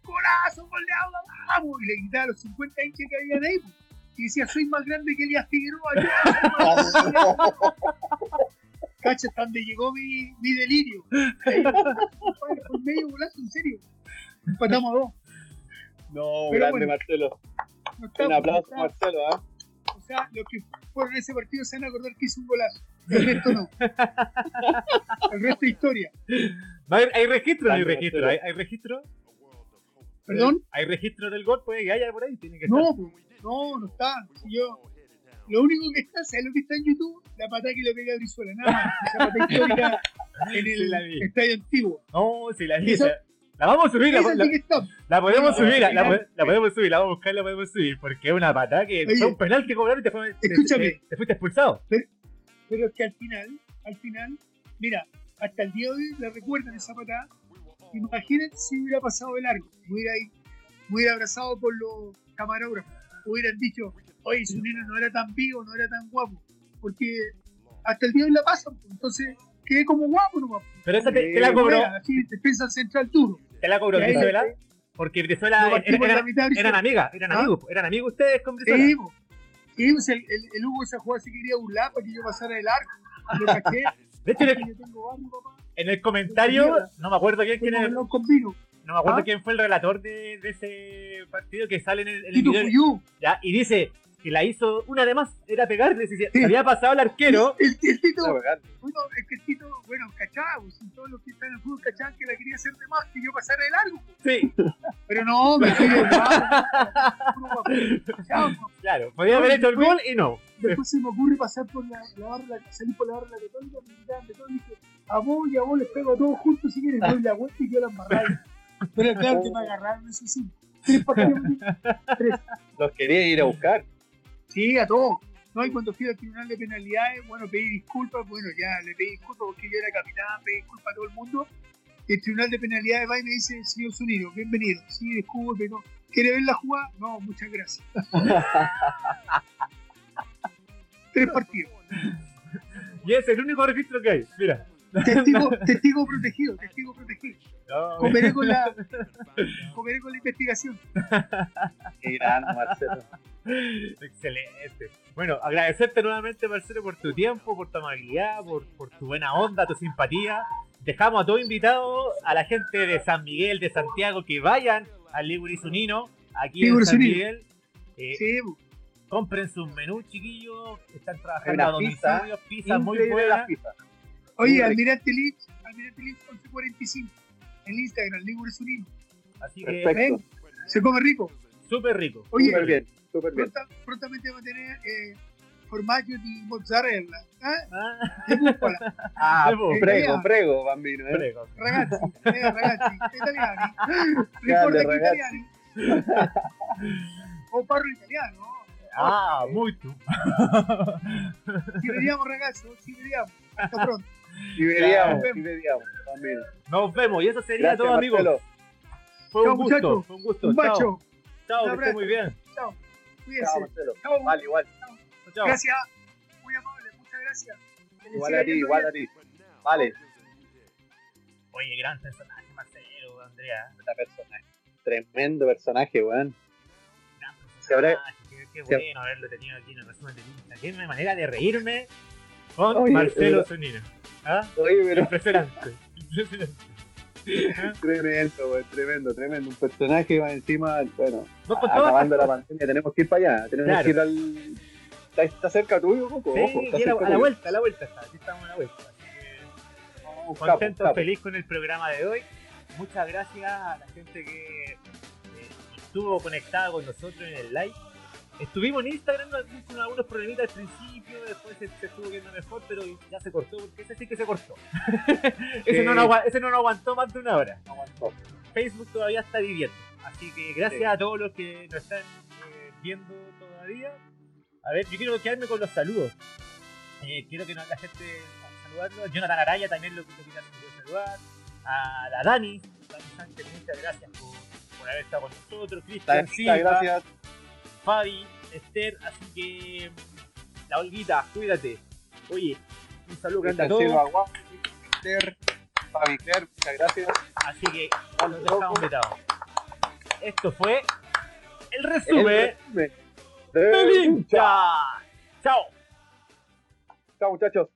golazo, gol de agua, vamos. Y le gritaba a los 50 hinchas que había de ahí. pues. Y decía, soy más grande que Elías Figueroa. yo soy más grande que Elías". Cacha, hasta donde llegó mi, mi delirio. Por medio golazo, en serio. Empatamos a dos. No, Pero grande bueno. Marcelo. No Un aplauso, no Marcelo, ¿ah? Sea, los que fueron a ese partido se van a acordar que hizo un golazo. El resto no. El resto es historia. ¿No ¿Hay, hay registro hay registro? ¿Hay, hay registro? ¿Perdón? ¿Hay registro del gol? Puede que haya por ahí, tiene que estar. No, pues, no, no está. Si yo, lo único que está, ¿sabes lo que está en YouTube? La patada que le pega a Brizuela, nada más. Esa patada histórica en Sí, la vi. el estadio antiguo. No, si la la, la vamos a subir, la, la- la podemos No, subir, la, la podemos subir, la vamos a buscar, la podemos subir, porque es una patada que Oye. fue un penal que cobraron y te, fue, Escúchame. te- te fuiste expulsado. Pero es que al final, al final, mira, hasta el día de hoy la recuerdan esa patada. Imagínate si hubiera pasado de largo, hubiera, hubiera abrazado por los camarógrafos, hubieran dicho, oye, su niño no era tan vivo, no era tan guapo, porque hasta el día de hoy la pasan, pues, entonces quedé como guapo nomás. Pero esa te, te la cobró, Era Así, defensa central duro. Te la cobró Brizuela, porque Brizuela Lo era- eran, mitad, eran Brizuela. amigas, eran ¿Ah? amigos, eran amigos ustedes con Brizuela. Sí. Sí, pues el, el, el Hugo esa jugada se quería burlar para que yo pasara el arco. Lo caché. De hecho, en el, en comentario, no me acuerdo quién, no me acuerdo ¿Ah? quién fue el relator de, de ese partido que sale en el, en el Tito video, ya, y dice que la hizo una de más, era pegarle, si se, Sí. había pasado al arquero, El, el Tito, bueno, es que el Tito, bueno, cachaba, pues, y todos los que están en el fútbol cachaban que la quería hacer de más que yo pasara de largo. sí, Pero no, me fui de claro, podía haber hecho el gol y no. Después se me ocurre pasar por la, la barra, salir por la barra católica, me gritaban de todo y dije, a vos y a vos les pego a todos juntos si quieren, doy la vuelta y yo la embarrada. Pero claro que me agarraron, eso sí. Tres partidos, tres. Los quería ir a buscar. Sí, a todos. No, y cuando fui al tribunal de penalidades, bueno, pedí disculpas, bueno, ya le pedí disculpas porque yo era capitán, pedí disculpas a todo el mundo. Y el tribunal de penalidades va y me dice, señor Zunino, bienvenido. Sí, disculpe, no. ¿Quiere ver la jugada? No, muchas gracias. Tres partidos. Y ese es el único registro que hay, mira. Testigo, testigo protegido, testigo protegido. No, Comeré con la, comeré con la investigación. Qué grande, Marcelo. Excelente. Bueno, agradecerte nuevamente, Marcelo, por tu tiempo, por tu amabilidad, por, por tu buena onda, tu simpatía. Dejamos a todos invitados, a la gente de San Miguel, de Santiago, que vayan al Liguris Unino, aquí en San. Miguel. Eh, Sí. Compren sus menús, chiquillos. Están trabajando a domicilio, pizzas muy buenas. las pizzas. Oye, Almirante Lynch, Almirante Lynch 1145. En Instagram, Ligures Unino. Así que Perfecto. Ven, se come rico. súper rico. Oye, Súper bien, súper bien. Pronta- prontamente va a tener eh, formaggio di mozzarella. ¿eh? Ah, De búfala. Ah, Prego, prego, prego, bambino. ¿eh? prego. Ragazzi, eh, ragazzi, italiani. Ricorda che italiani. O parlo italiano. Ah, muy tú. Ci vediamo ragazzi, ci vediamo. Hasta pronto. Y veríamos, y veríamos, bambino. Nos vemos. Y eso sería Gracias, todo, amigos. Marcelo. Fue un Chao, gusto. muchachos. Fue un gusto. Un Chao. bacho. Chao, Un que esté muy bien. Chao. Chao, Cuídense. Marcelo. Chao. Vale, igual. Chao. Gracias. Muy amable, muchas gracias. Que Igual a ti, igual a ti. Vale, Oye, gran personaje, Marcelo, Andrea. esta personaje. Tremendo personaje, weón. Gran personaje. Qué, qué bueno haberlo tenido aquí en el resumen de Insta. Qué manera de reírme con Oye, Marcelo pero- Zunino. ¿Ah? Oye, pero Impresionante. Impresionante. tremendo, tremendo, tremendo. Un personaje va encima, bueno, No, acabando la pandemia, tenemos que ir para allá. Tenemos Claro. que ir al. Está, está cerca tuyo, Coco. Sí, Ojo, está y a la vuelta, a la vuelta está. Aquí estamos a la vuelta. Así que capo, contento, capo. feliz con el programa de hoy. Muchas gracias a la gente que eh, estuvo conectada con nosotros en el live. Estuvimos en Instagram con algunos problemitas al principio, después se, se estuvo viendo mejor, pero ya se cortó, porque ese sí que se cortó. ese, no, no, ese no nos aguantó más de una hora. No aguantó. Facebook todavía está viviendo. Así que gracias Sí. a todos los que nos están eh, viendo todavía. A ver, yo quiero quedarme con los saludos. Eh, quiero que nos- la gente saludarlo. Jonathan Araya también lo, lo quiero saludar. A la Dani, Dani Sánchez, muchas gracias por, por haber estado con nosotros. Cristian Silva, gracias. Fabi, Esther, así que la Olguita, cuídate. Oye, un saludo grande a Silva, todos. Claire, Fabi Claire, muchas gracias. Así que los dejamos vetados. Esto fue el resumen El resumen de hincha. Chao. Chao muchachos.